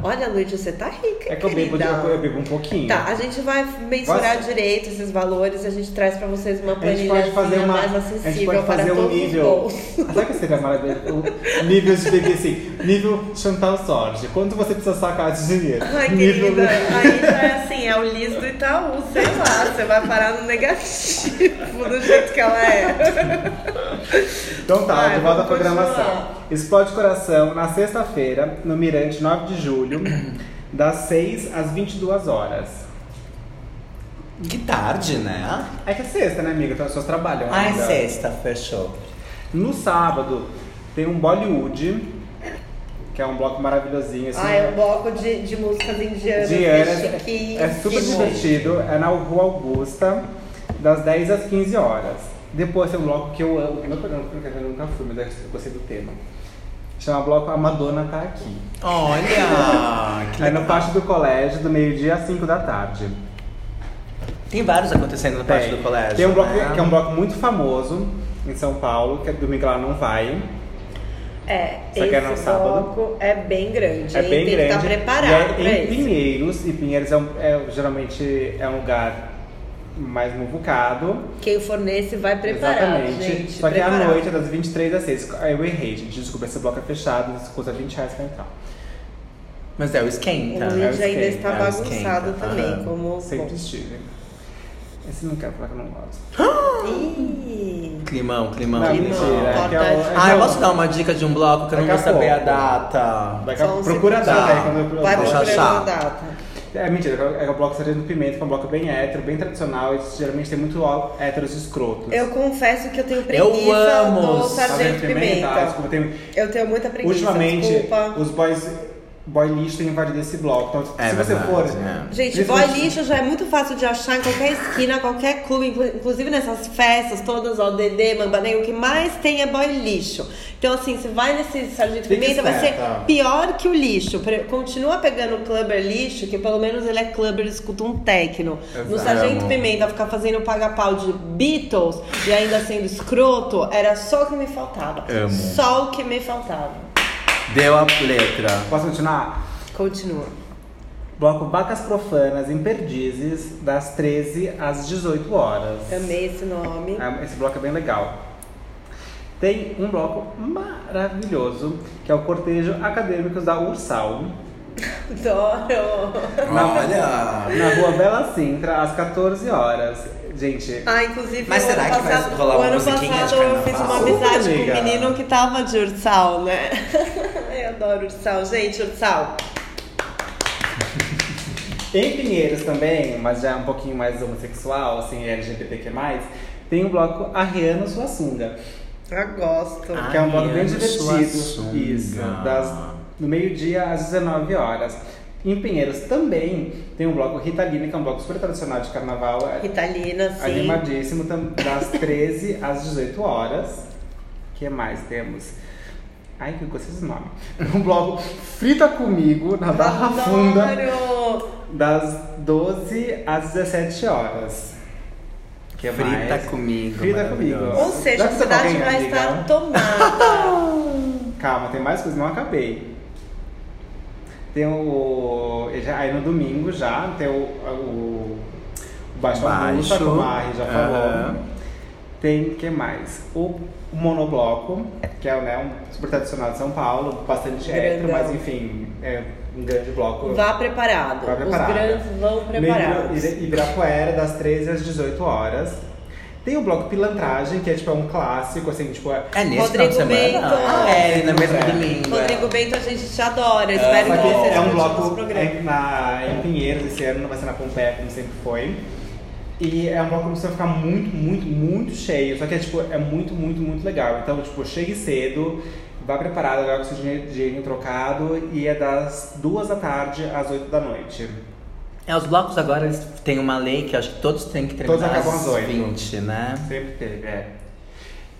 Olha, Luiz, você tá rica. É que eu bebo, querida. eu bebo um pouquinho. Tá, a gente vai mensurar Posso? direito esses valores e a gente traz pra vocês uma A gente planilha pode fazer uma. mais A gente acessível pode fazer para um nível. bolsos. Ah, Sabe que seria maravilhoso? Nível de beber assim, nível Chantal Sorge. Quanto você precisa sacar de dinheiro? Ai, nível. querida, aí já é assim, é o Liz do Itaú, sei lá, você vai parar no negativo do jeito que ela é. Então tá, Vai, de volta à programação. continuar. Explode Coração na sexta-feira, no Mirante, 9 de julho, das 6 às 22 horas. Que tarde, né? É que é sexta, né, amiga? Então as pessoas trabalham. Ai, ainda. sexta, fechou. No sábado, tem um Bollywood, que é um bloco maravilhosinho. Assim, Ah, é um bloco de, de músicas indianas. Dianas. chiquinho, É super que divertido. É na Rua Augusta, das 10 às 15 horas. Depois tem um bloco que eu amo, que eu nunca, eu nunca fui, mas eu gostei do tema. Chama bloco A Madonna Tá Aqui. Olha! que É no legal. pátio do colégio, do meio-dia às 5 da tarde. Tem vários acontecendo no pátio do colégio. Tem um bloco né? que é um bloco muito famoso em São Paulo, que é domingo ela não vai. É, Só que esse é no sábado. bloco é bem grande. É hein? bem Tem grande. que estar preparado e pra é em isso. Pinheiros, e Pinheiros é, um- é- geralmente é um lugar mais muvucado. Quem for nesse vai preparado, Exatamente. gente. Só que é à noite, das 23 às 6. Eu errei, gente. Desculpa, esse bloco é fechado, isso custa 20 reais pra entrar. Mas é o O esquenta. É o Luigi ainda skate, está é o bagunçado esquenta. também, Aham. como... Sempre estive. Esse não quero falar que eu não gosto. Climão, climão. Não, Climão, mentira. É que é o- importante. é Ah, é eu o- posso dar uma dica de um bloco que eu não Daqui vou a saber a pouco. data. Daqui a Só um procura a segundo. data aí quando eu vai Vou procurando achar. a data. É mentira, é o bloco Sargento Pimenta, que é um bloco bem hétero, bem tradicional, e geralmente tem muito héteros escrotos. Eu confesso que eu tenho Eu preguiça amo do Sargento Pimenta. Ah, desculpa, tem... Eu tenho muita preguiça, Ultimamente, desculpa. os boys, boy lixo têm invadido esse bloco. Então, É se você verdade, for... é. Gente, boy lixo já é muito fácil de achar em qualquer esquina, qualquer clube, inclu- inclusive nessas festas todas, ó, Dedê, Mambanei, o que mais tem é boy lixo. Então, assim, você vai nesse Sargento Pimenta, vai ser esperta. pior que o lixo. Continua pegando o clubber lixo, que pelo menos ele é clubber escuta um techno. No. Sargento. Pimenta, ficar fazendo paga-pau de Beatles e ainda sendo escroto, era só o que me faltava. Amo. Só o que me faltava. Deu a letra. Posso continuar? Continua. Bloco Vacas Profanas em Perdizes, das 13 às 18 horas. Amei esse nome. É, Esse bloco é bem legal. Tem um bloco maravilhoso, que é o Cortejo Acadêmicos da Ursal, Adoro. Olha! na rua Bela Sintra, às 14 horas. Gente, Ah, inclusive, Mas o será ano que vai passado, rolar o uma ano musiquinha de passado eu fiz uma amizade Amiga. com um menino que tava de Ursal, né? Eu adoro Ursal. Gente, Ursal. Em Pinheiros também, mas já um pouquinho mais homossexual, assim, LGBTQ+, tem o bloco Arriano Suassunga, Eu gosto. Que é um bloco bem divertido. Suassunga. Isso, das, do meio-dia às 19 horas. Em Pinheiros também tem um bloco Ritalina, que é um bloco super tradicional de carnaval, é Ritalina, sim. animadíssimo, das 13 às 18 horas. O que mais temos? Ai, que gostei desse nome. Um bloco Frita Comigo, na Barra Funda. Das 12 às 17 horas. Que Frita mais? comigo. Frita comigo. Ou seja, a cidade vai amiga? estar tomada. Calma, tem mais coisas, não acabei. Tem o. já- Aí no domingo já tem o. O, o Baixo Baixo. Augusta, como a Ari já falou. Aham. Tem o que mais? O, o monobloco, que é né, um super tradicional de São Paulo, bastante hétero, mas enfim, é um grande bloco. Vá preparado. Vá preparado. Os grandes vão preparados. Ibirapuera, das 13 às 18 horas. Tem o bloco Pilantragem, que é tipo é um clássico, assim, tipo. É, É nesse Rodrigo final de? Bento. Ah, é, no mesmo É. domingo. é. Rodrigo Bento, a gente te adora. Espero Só que você é um bloco é, na, em Pinheiros esse ano, não vai ser na Pompeia como sempre foi. E é um bloco que ficar muito, muito, muito cheio. Só que é tipo, é muito, muito, muito legal. Então, tipo, chegue cedo, vá preparado, joga o seu dinheiro, dinheirinho trocado e é das duas da tarde às 8 da noite. É, os blocos agora eles têm uma lei que eu acho que todos têm que terminar Todos acabam às oito. 20, né? Sempre teve, é.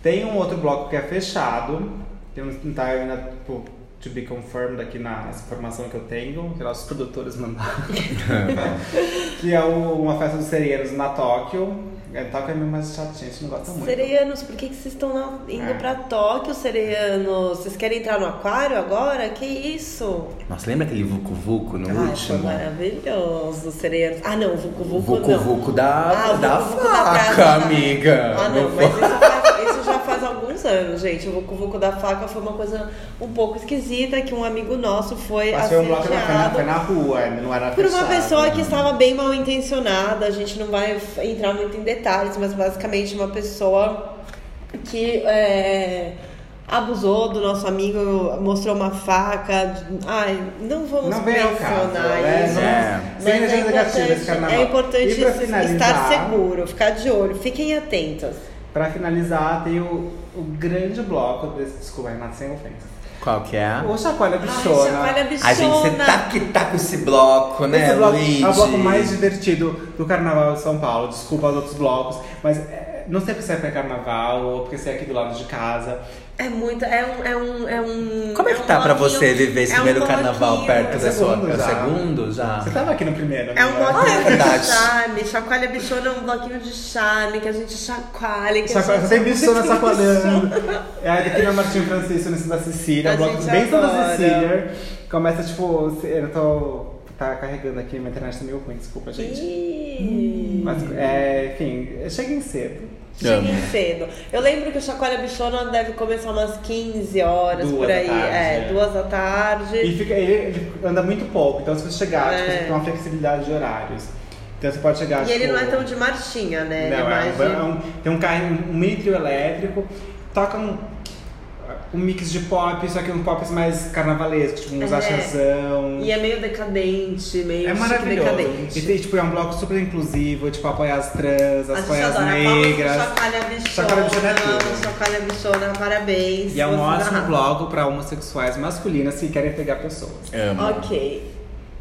Tem um outro bloco que é fechado, que não tá ainda tipo, to be confirmed aqui na essa informação que eu tenho, que nossos produtores mandaram. que é o- uma festa dos sereianos na Tóquio. É, Tóquio é meio mais chatinho, a gente não gosta muito. Sereianos, por que, que vocês estão indo É. pra Tóquio, sereianos? Vocês querem entrar no aquário agora? Que isso? Nossa, lembra aquele Vucu Vucu no Ai, foi último? maravilhoso, sereianos. Ah, não, Vucu Vucu Vucu não. Vucu da, Ah, o da da faca, praça. amiga. Ah, não, Não mas foi- isso, faz- isso anos, gente. O Vucu Vucu da faca foi uma coisa um pouco esquisita que um amigo nosso foi Mas foi um bloco na, foi na rua, não era Por uma fechado. pessoa que estava bem mal intencionada, a gente não vai entrar muito em detalhes, mas basicamente uma pessoa que é, abusou do nosso amigo, mostrou uma faca. Ai, não vamos Não mencionar né? isso. É. Mas Sem é negativa esse importante, é importante estar seguro, ficar de olho, fiquem atentas. Pra finalizar, tem o, o grande bloco desse. Desculpa, Renato, sem ofensa. Qual que é? O Chacoalha Ai, Bichona. chacoalha A gente, você bichona. tá que tá com esse bloco, né, Esse bloco Luigi? é o bloco mais divertido do Carnaval de São Paulo. Desculpa os outros blocos, mas é, não sei se é pré-carnaval ou porque você é aqui do lado de casa. É muito. É um. É um, é um Como é que um tá pra você viver esse é um primeiro carnaval perto É da sua. segundo É o já. segundo já? Você tava aqui no primeiro, É um né? bloquinho Ah, é de charme, chacoalha bichona é um bloquinho de charme que a gente chacoalha. Que a gente tem bichona tem sacoleando. É aqui na Martinho Francisco, no da Cecília, A bloco bem adora. Cecília. Começa tipo, eu tô. Tá carregando aqui, minha internet tá meio ruim, desculpa, gente. Ih. Mas, é, enfim, cheguem cedo. Cheguei Amo. cedo. Eu lembro que o Chacoalha Bichona deve começar umas 15 horas Duas por aí. tarde, é, é. duas da tarde. E fica, ele, ele anda muito pouco, então se você chegar, tipo, É. você tem uma flexibilidade de horários. Então você pode chegar. E ele tipo, não é tão de marchinha, né? Ele Não, é é mais um- de... é um- tem um carro, um trio elétrico, toca um, um mix de pop, só que um pop mais carnavalesco, tipo um É. Zachazão. E é meio decadente, meio É maravilhoso. decadente. E tem, tipo, é um bloco super inclusivo, tipo, apoia as trans, as gente apoia as negras. Chacoalha Bichona. Chacoalha Bichona é tudo. Chacoalha Bichona, parabéns. E é um ótimo bloco pra homossexuais masculinos que querem pegar pessoas. Amo. Ok.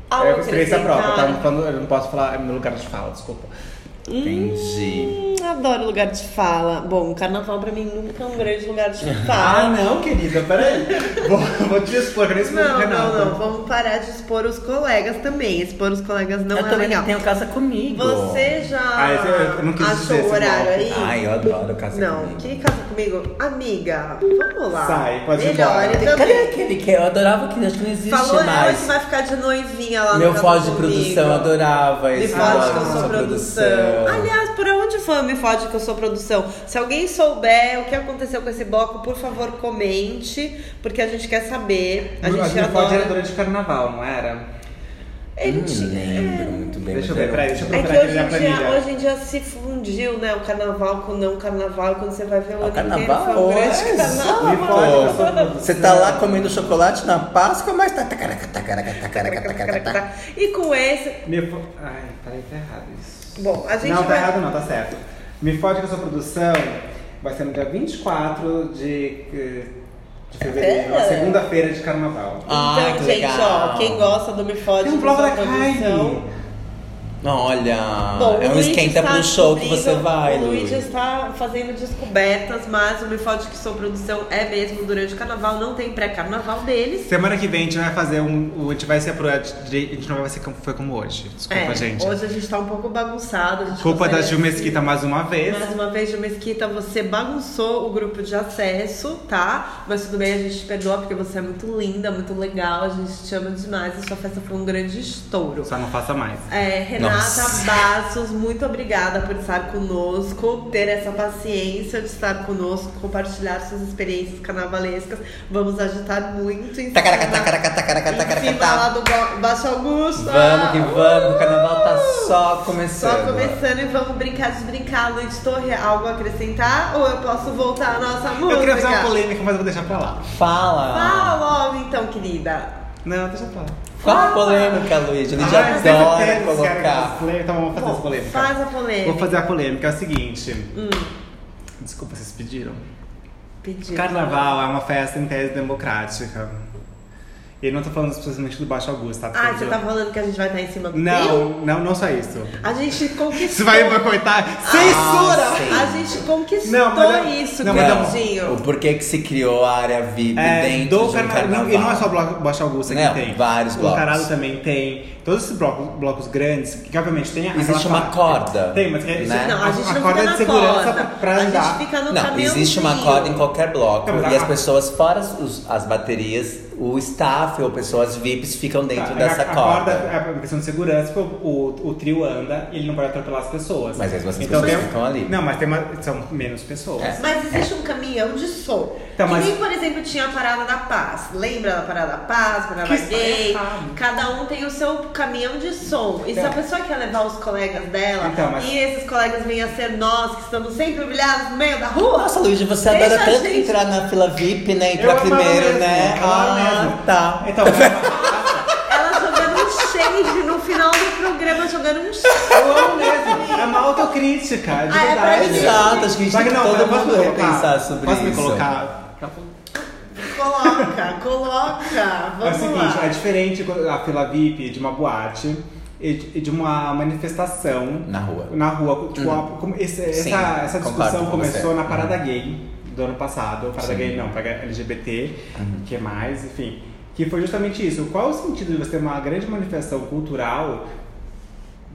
É Ao experiência própria, tá? Falando- Eu não posso falar no lugar de fala, desculpa. Entendi. Hum, adoro lugar de fala. Bom, carnaval pra mim nunca é um grande lugar de Ah, fala. não, querida, peraí. vou, vou te expor, eu Não, não, não. Vamos parar de expor os colegas também. Expor os colegas não eu é também legal. tenho casa comigo. Você já Ah, eu- eu não quis achou dizer o horário aí? Ai, eu adoro casa Não, comigo. que casa comigo? Amiga, vamos lá. Sai, pode ir Melhor, embora. ele Cadê aquele que eu adorava que acho que não existe Falou ela mais. que vai ficar de noivinha lá Meu no foto Casa de Comigo. produção, eu adorava esse fode blog que eu de sou produção. Aliás, por onde foi o Me Fode que eu sou produção? Se alguém souber o que aconteceu com esse bloco, por favor, comente, porque a gente quer saber. A A gente gente pode adora. era durante o carnaval, não era? Ele Não tinha- lembro muito bem. Deixa eu ver, era peraí, deixa eu É que procurar aqui hoje na em, dia, hoje em dia se fundiu, né? O carnaval com o não carnaval. Quando você vai ver o O ano inteiro, carnaval foi um grande é carnaval. Você tá lá comendo chocolate na Páscoa, mas tá tacaraca, tacaraca, tacaraca, tacaraca. E com esse. Me fo... Ai, peraí, tá errado isso. Bom, a gente não, tá vai. errado não, tá certo. Me fode que eu sou produção vai ser no dia 24 de, eh, de fevereiro, É. na segunda-feira de carnaval. Ai, então, que gente, legal. ó, quem gosta do Me Fode Tem um com sua da produção. Kylie. Olha, Bom, é um esquenta está pro show que você vai, O Luigi Luiz. está fazendo descobertas, mas o Me Fode que sou produção é mesmo durante o carnaval, não tem pré-carnaval deles. Semana que vem a gente vai fazer um. A gente vai ser pro. A gente não vai ser como foi como hoje. Desculpa, É, gente. Hoje a gente tá um pouco bagunçado. a gente Culpa da Gil Mesquita mais uma vez. Mais uma vez, Gil Mesquita, você bagunçou o grupo de acesso, tá? Mas tudo bem, a gente te perdoa porque você é muito linda, muito legal, a gente te ama demais e sua festa foi um grande estouro. Só não faça mais. É, Renata. Bassos, muito obrigada por estar conosco, ter essa paciência de estar conosco, compartilhar suas experiências carnavalescas. Vamos agitar muito em Tacaraca, cima, tacaraca, tacaraca, em tacaraca, cima tá. lá do Ba- Baixo Augusto. Vamos que vamos, o carnaval tá só começando. Só começando e vamos brincar, desbrincar. Luiz Torre, algo a acrescentar? Ou eu posso voltar à nossa música? Eu queria fazer uma polêmica, mas eu vou deixar pra lá. Fala. Fala logo então, querida. Não, deixa pra lá. Qual a polêmica, Luiz? Ele já Ah, adora colocar. polêmica? Então vamos fazer Bom, essa polêmica. Faz a polêmica. Vou fazer a polêmica. É o seguinte. Hum, Desculpa, vocês pediram. pedido. Carnaval é uma festa em tese democrática. E eu não tô falando especialmente do Baixo Augusto, tá? Ah, você tá falando que a gente vai estar em cima do Não, não, não só isso. A gente conquistou. Você vai me boicotar? Censura! sim. A gente conquistou Não, mas isso, não, queridinho. O porquê que se criou a área VIP É, dentro do de um carna- carnaval. E não é só o Baixo Augusta que Não, tem. vários O blocos. Caralho também tem. Todos esses blocos, blocos grandes, que obviamente tem Existe uma fa- corda, Tem, mas é, né? Não, a gente não corda fica de na segurança corda. pra, pra a andar. gente fica no Não, caminhãozinho. existe uma corda em qualquer bloco e a- as pessoas, fora as baterias, o staff ou pessoas VIPs ficam dentro Tá, dessa a, a corda. é uma questão de segurança, porque o, o, o trio anda e ele não pode atropelar as pessoas. Mas mesmo assim as então pessoas tem- ficam ali. Não, mas tem uma, são menos pessoas. É. Mas existe um caminhão de som. Então, que mas- nem, por exemplo, tinha a Parada da Paz. Lembra da Parada da Paz, Parada Que é Gay? Cada um tem o seu caminhão de som. E se Então- a pessoa quer levar os colegas dela Então, mas- e esses colegas venham a ser nós, que estamos sempre humilhados no meio da rua? Nossa, Luigi, você adora a tanto gente- entrar na fila VIP, né? Entrar primeiro, mesmo, né? Ah, tá. Então, Ela jogando um shade no final do programa, jogando um shade. eu amo mesmo. É uma autocrítica, de Ah, é pra verdade. mim. Exato, acho que a gente Só tem que não, todo posso mundo me colocar? repensar sobre Posso me isso. colocar? Coloca, coloca. É o Vamos seguinte, lá. é diferente a fila VIP de uma boate, e de, uma manifestação Na rua. na rua. Tipo, a- como esse- Sim, essa, essa discussão com começou você. na parada Uhum. gay do ano passado. Sim. gay não, para LGBT, Uhum. que mais, enfim. Que foi justamente isso. Qual o sentido de você ter uma grande manifestação cultural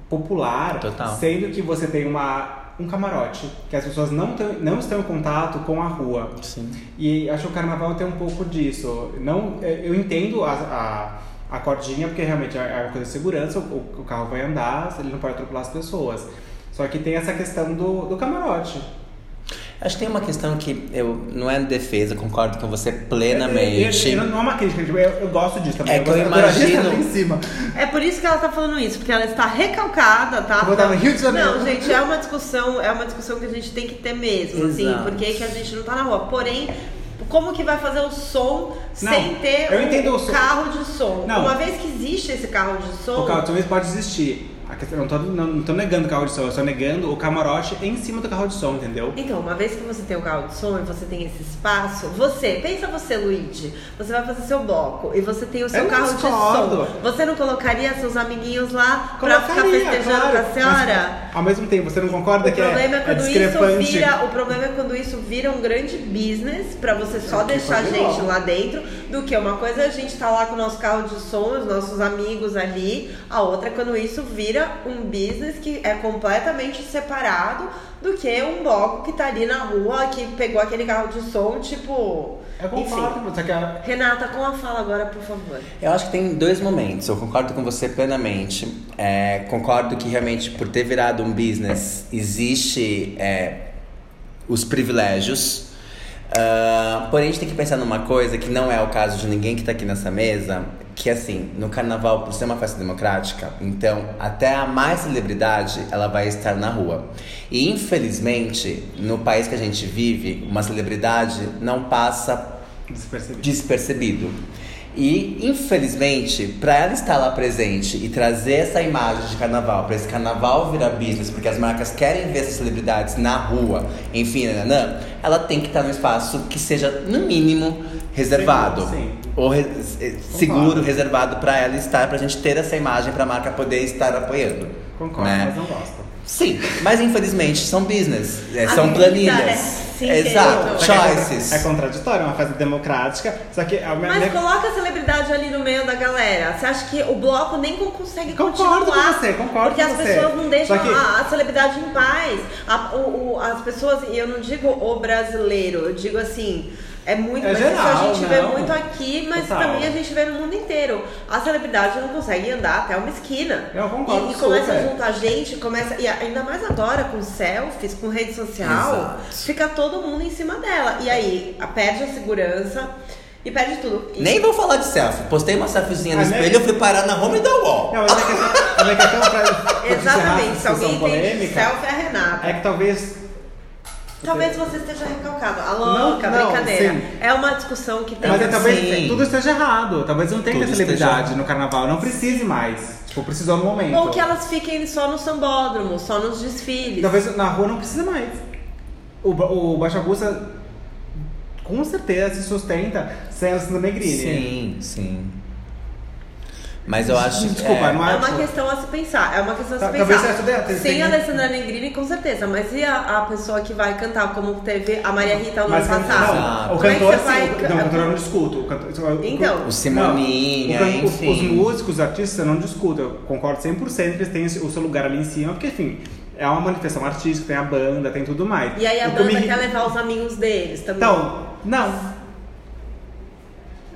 popular, Total. sendo que você tem uma, um camarote, que as pessoas não, tão, não estão em contato com a rua. Sim. E acho que o carnaval tem um pouco disso. Não, é, eu entendo a, a, a cordinha, porque realmente é uma coisa de segurança, o, o carro vai andar, ele não pode atropelar as pessoas. Só que tem essa questão do, do camarote. Acho que tem uma questão que eu não é defesa, concordo com você plenamente. eu- eu- não é uma crítica, eu, eu gosto disso também. É que eu adoraria imagino- em cima. É por isso que ela tá falando isso, porque ela está recalcada, tá? Vou estar no Rio de Janeiro. Não, gente, é uma discussão, é uma discussão que a gente tem que ter mesmo, assim, Exato. porque que a gente não tá na rua. Porém, como que vai fazer o som Não, sem ter eu um entendo o som. carro de som? Não. Uma vez que existe esse carro de som, O carro talvez pode existir. A questão, não, tô, não, não tô negando o carro de som, eu estou negando o camarote em cima do carro de som, entendeu? Então, uma vez que você tem o carro de som e você tem esse espaço, você, pensa você, Luigi, você vai fazer seu bloco e você tem o seu Eu carro de som. Você não colocaria seus amiguinhos lá pra ficar Colocaria, festejando claro, com a senhora? mas, ao mesmo tempo, você não concorda O que problema é, é é quando isso discrepante? vira, o problema é quando isso vira um grande business pra você só Que deixar a gente bom. lá dentro, do que uma coisa é a gente tá lá com o nosso carro de som, os nossos amigos ali, a outra é quando isso vira um business que é completamente separado do que um bloco que tá ali na rua, que pegou aquele carro de som, tipo, Eu concordo, enfim. só que a, Renata, com a fala agora, por favor. Eu acho que tem dois momentos. Eu concordo com você plenamente. É, concordo que realmente por ter virado um business existe é, os privilégios. Ah, porém, a gente tem que pensar numa coisa que não é o caso de ninguém que tá aqui nessa mesa, que assim, no carnaval, por ser uma festa democrática, então até a mais celebridade ela vai estar na rua. E infelizmente, no país que a gente vive, uma celebridade não passa despercebido. despercebido. E, infelizmente, para ela estar lá presente e trazer essa imagem de carnaval, para esse carnaval virar business, porque as marcas querem ver essas celebridades na rua, enfim, nananã, ela tem que estar num espaço que seja, no mínimo, reservado. Seguro, sim. Ou re- eh, seguro, reservado para ela estar, pra gente ter essa imagem, pra marca poder estar apoiando. Concordo, né? mas não gosto. Sim, mas infelizmente são business, é, são vida, planilhas. é. Sim, Exato, é- choices. É contraditório, é uma festa democrática, só que a minha, Mas minha- coloca a celebridade ali no meio da galera. Você acha que o bloco nem con- consegue Concordo continuar? com você, concordo Porque com as você. pessoas não deixam que- a, a celebridade em paz. A- o- o- as pessoas, e eu não digo o brasileiro, eu digo assim. É muito, É mas geral, isso a gente vê não. muito aqui, mas Total. também a gente vê no mundo inteiro. A celebridade não consegue andar até uma esquina. Eu concordo E, e começa a super. juntar gente, começa. E ainda mais agora com selfies, com rede social, Exato. fica todo mundo em cima dela. E aí, a- perde a segurança e perde tudo. E- Nem vou falar de selfie. Postei uma selfiezinha no espelho e eu fui parar na home da wall. Não, mas a questão, a minha questão pra, pra encerrar Exatamente, se alguém tem polêmica selfie é a Renata. é que talvez Talvez você esteja recalcado. A Não, louca, não, brincadeira. sim. É uma discussão que tem Mas que é, talvez Sim. tudo esteja errado. Talvez não tenha celebridade no carnaval. Não precise mais. Tipo, precisou no momento. Ou que elas fiquem só no sambódromo, só nos desfiles. Talvez na rua não precisa mais. O, o Baixa Augusta com certeza se sustenta sem Alessandra Negrini. Sim, sim. Mas eu acho que. Desculpa, é, não É é uma questão a se pensar, é uma questão a se Tá- pensar. talvez Sem tem- a Alessandra Negrini, com certeza. Mas e a, a pessoa que vai cantar, como teve a Maria Rita no Mas ano passado? não, o é que cantor você vai sim, o- não, o cantor eu não discuto. O cantor, o- Então. O Simoninha, Não, o can- enfim. Os músicos, os artistas, eu não discuto. Eu concordo 100% que eles têm o seu lugar ali em cima, porque enfim, é uma manifestação artística, tem a banda, tem tudo mais. E aí a O que banda me- quer levar os amigos deles também. Então, não.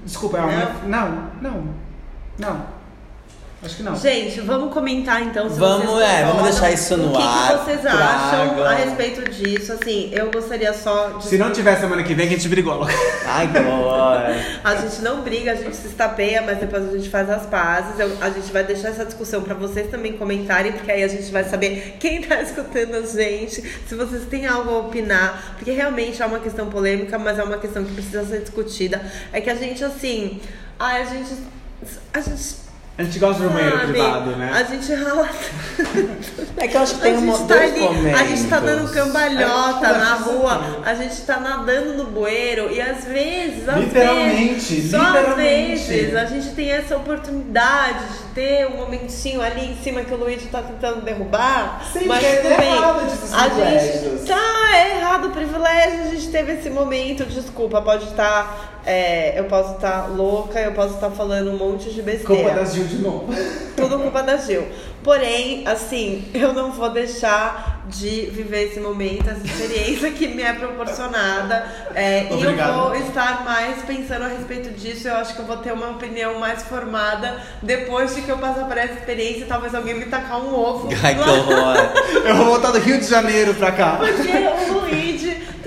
Desculpa, é uma... Não, não, não. Acho que não. Gente, vamos comentar então se Vamos, vocês é, vamos deixar isso no O que, ar, que vocês acham tragam. a respeito disso? Assim, eu gostaria só de Se não tiver semana que vem, que a gente brigou. Ai, que. A gente não briga, a gente se estapeia, mas depois a gente faz as pazes. Eu- a gente vai deixar essa discussão pra vocês também comentarem, porque aí a gente vai saber quem tá escutando a gente, se vocês têm algo a opinar, porque realmente é uma questão polêmica, mas é uma questão que precisa ser discutida. É que a gente, assim, ai, a gente. A gente A gente gosta de um banheiro privado, né? A gente rala. É que eu acho que tem a um gente tá dois ali, momentos. A gente tá dando cambalhota É, na rua, a gente tá nadando no bueiro e às vezes, às Literalmente, vezes, só às vezes a gente tem essa oportunidade de ter um momentinho ali em cima que o Luigi tá tentando derrubar. Sim, mas é bem. errado esses a privilégios. gente tá é errado o privilégio, a gente teve esse momento, desculpa, pode estar. É, eu posso estar louca, eu posso estar falando um monte de besteira. Culpa das Gil de novo. Tudo culpa da Gil. Porém, assim, eu não vou deixar de viver esse momento, essa experiência que me é proporcionada. É, e eu vou estar mais pensando a respeito disso. Eu acho que eu vou ter uma opinião mais formada depois de que eu passar por essa experiência. Talvez alguém me tacar um ovo. Ai, que horror. Eu vou voltar do Rio de Janeiro pra cá. Porque o Luigi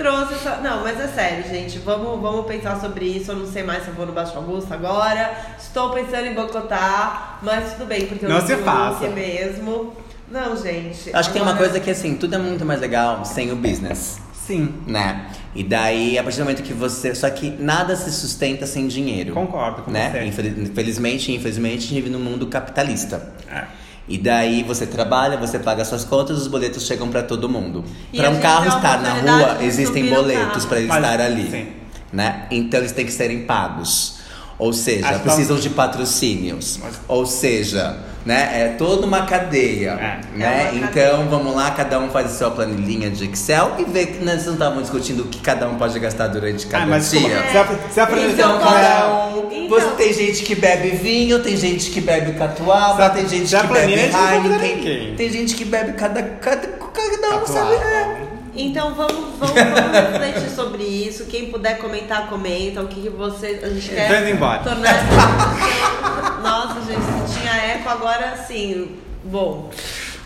trouxe essa. Não, mas é sério, gente. Vamos, vamos pensar sobre isso. Eu não sei mais se eu vou no Baixo Augusto agora. Estou pensando em Bocotá, mas tudo bem, porque eu Não não se faça. mesmo. Não, gente. Acho que tem uma coisa que assim, tudo é muito mais legal sem o business. Sim. né? E daí, a partir do momento que você. Só que nada se sustenta sem dinheiro. Concordo com né? você. Infeliz- Infelizmente, infelizmente, a gente vive num mundo capitalista. É. E daí você trabalha, você paga suas contas, os boletos chegam pra todo mundo. Para um carro estar na rua, existem boletos para ele Mas- estar ali, sim. né? Então eles têm que serem pagos. Ou seja, Acho que precisam de patrocínios. Mas- Ou seja, né? É toda uma cadeia, É. né? É uma então vamos lá, cada um faz a sua planilhinha de Excel e vê que nós não estavam discutindo o que cada um pode gastar durante cada Ah, mas dia. você, você aprendeu Então, Cada um. Então- Você tem gente que bebe vinho, tem gente que bebe catuaba, tem gente que bebe Heineken, tem gente que bebe cada cada cada um Catuaba. sabe. É. Então vamos, vamos, vamos refletir sobre isso. Quem puder comentar, comenta. O que, que você. A gente quer embora. tornar essa Nossa, gente, se tinha eco, agora sim. Bom.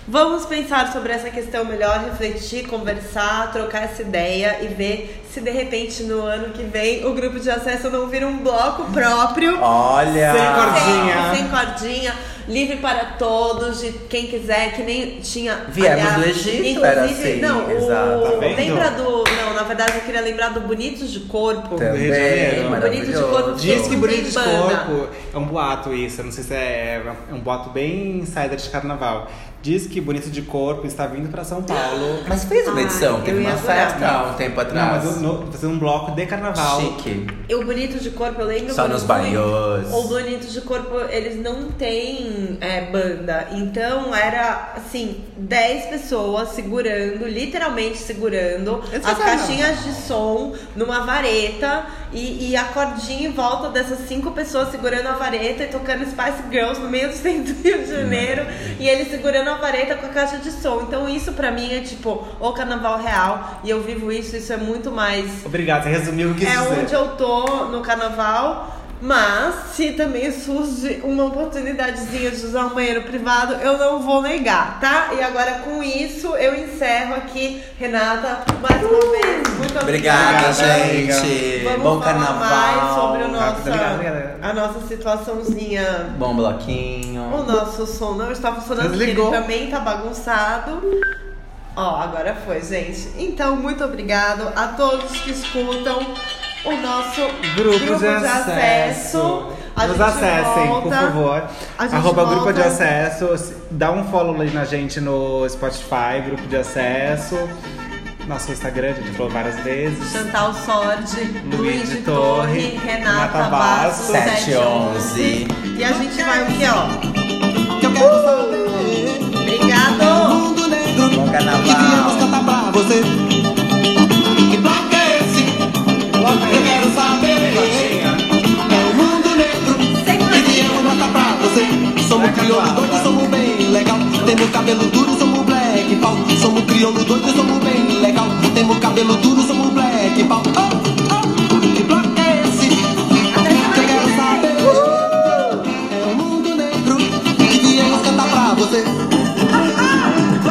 Vamos pensar sobre essa questão melhor, refletir, conversar, trocar essa ideia e ver se de repente no ano que vem o grupo de acesso não vira um bloco próprio. Olha. Sem cordinha. Sem, sem cordinha, livre para todos, de quem quiser, que nem tinha. Viemos aliás, do Egito, inclusive, era assim, Não, o, Tá lembra do. Não, na verdade eu queria lembrar do Bonitos de Corpo. Rio de Janeiro. Também, Bonito de corpo. Diz que Tem bonito de corpo é um boato isso, eu não sei se é, é um boato bem insider de carnaval. Diz que bonito de corpo está vindo pra São Paulo. Mas fez uma edição, teve uma festa há um tempo Não, atrás. mas eu- no, fazer um bloco de carnaval. Chique. E o Bonito de Corpo, eu lembro Só nos banhos. O Bonito de Corpo, eles não têm é, banda. Então era assim, 10 pessoas segurando, literalmente segurando as é caixinhas de som numa vareta e, e a cordinha em volta dessas cinco pessoas segurando a vareta e tocando Spice Girls no meio do centro do Rio de Janeiro. E eles segurando a vareta com a caixa de som. Então isso pra mim é tipo o carnaval real. E eu vivo isso, isso é muito mais Obrigado, você resumiu o que é dizer. onde eu tô no carnaval. Mas se também surge uma oportunidadezinha de usar um banheiro privado, eu não vou negar, tá? E agora com isso eu encerro aqui, Renata, mais uma vez. Muito Obrigada, obrigada. gente. Vamos Bom falar carnaval. mais sobre o obrigado. a nossa situaçãozinha. Bom bloquinho. O nosso som não está funcionando, ele também tá bagunçado. Ó, agora foi, gente. Então, muito obrigado a todos que escutam o nosso Grupo, de, acesso. A Nos acessem, volta- por favor. Arroba volta- Grupo de Acesso. Dá um follow ali na gente no Spotify, Grupo de Acesso. Nosso Instagram, a gente falou várias vezes. Chantal Sordi, Luiz Luiz de Torre, Torre, Renata Renata Basso, Basso, 711. E a gente vai o quê, ó? que eu quero saber. Obrigado! Mundo negro Bom que carnaval. viemos cantar pra você. crioulo doido, somos bem legal. Temos cabelo duro, somos black pau. Somos crioulo doido, somos bem legal. Temos cabelo duro, somos black pau. Oh, oh, que bloco é esse? Que eu quero saber. É o mundo negro. E viemos cantar pra você.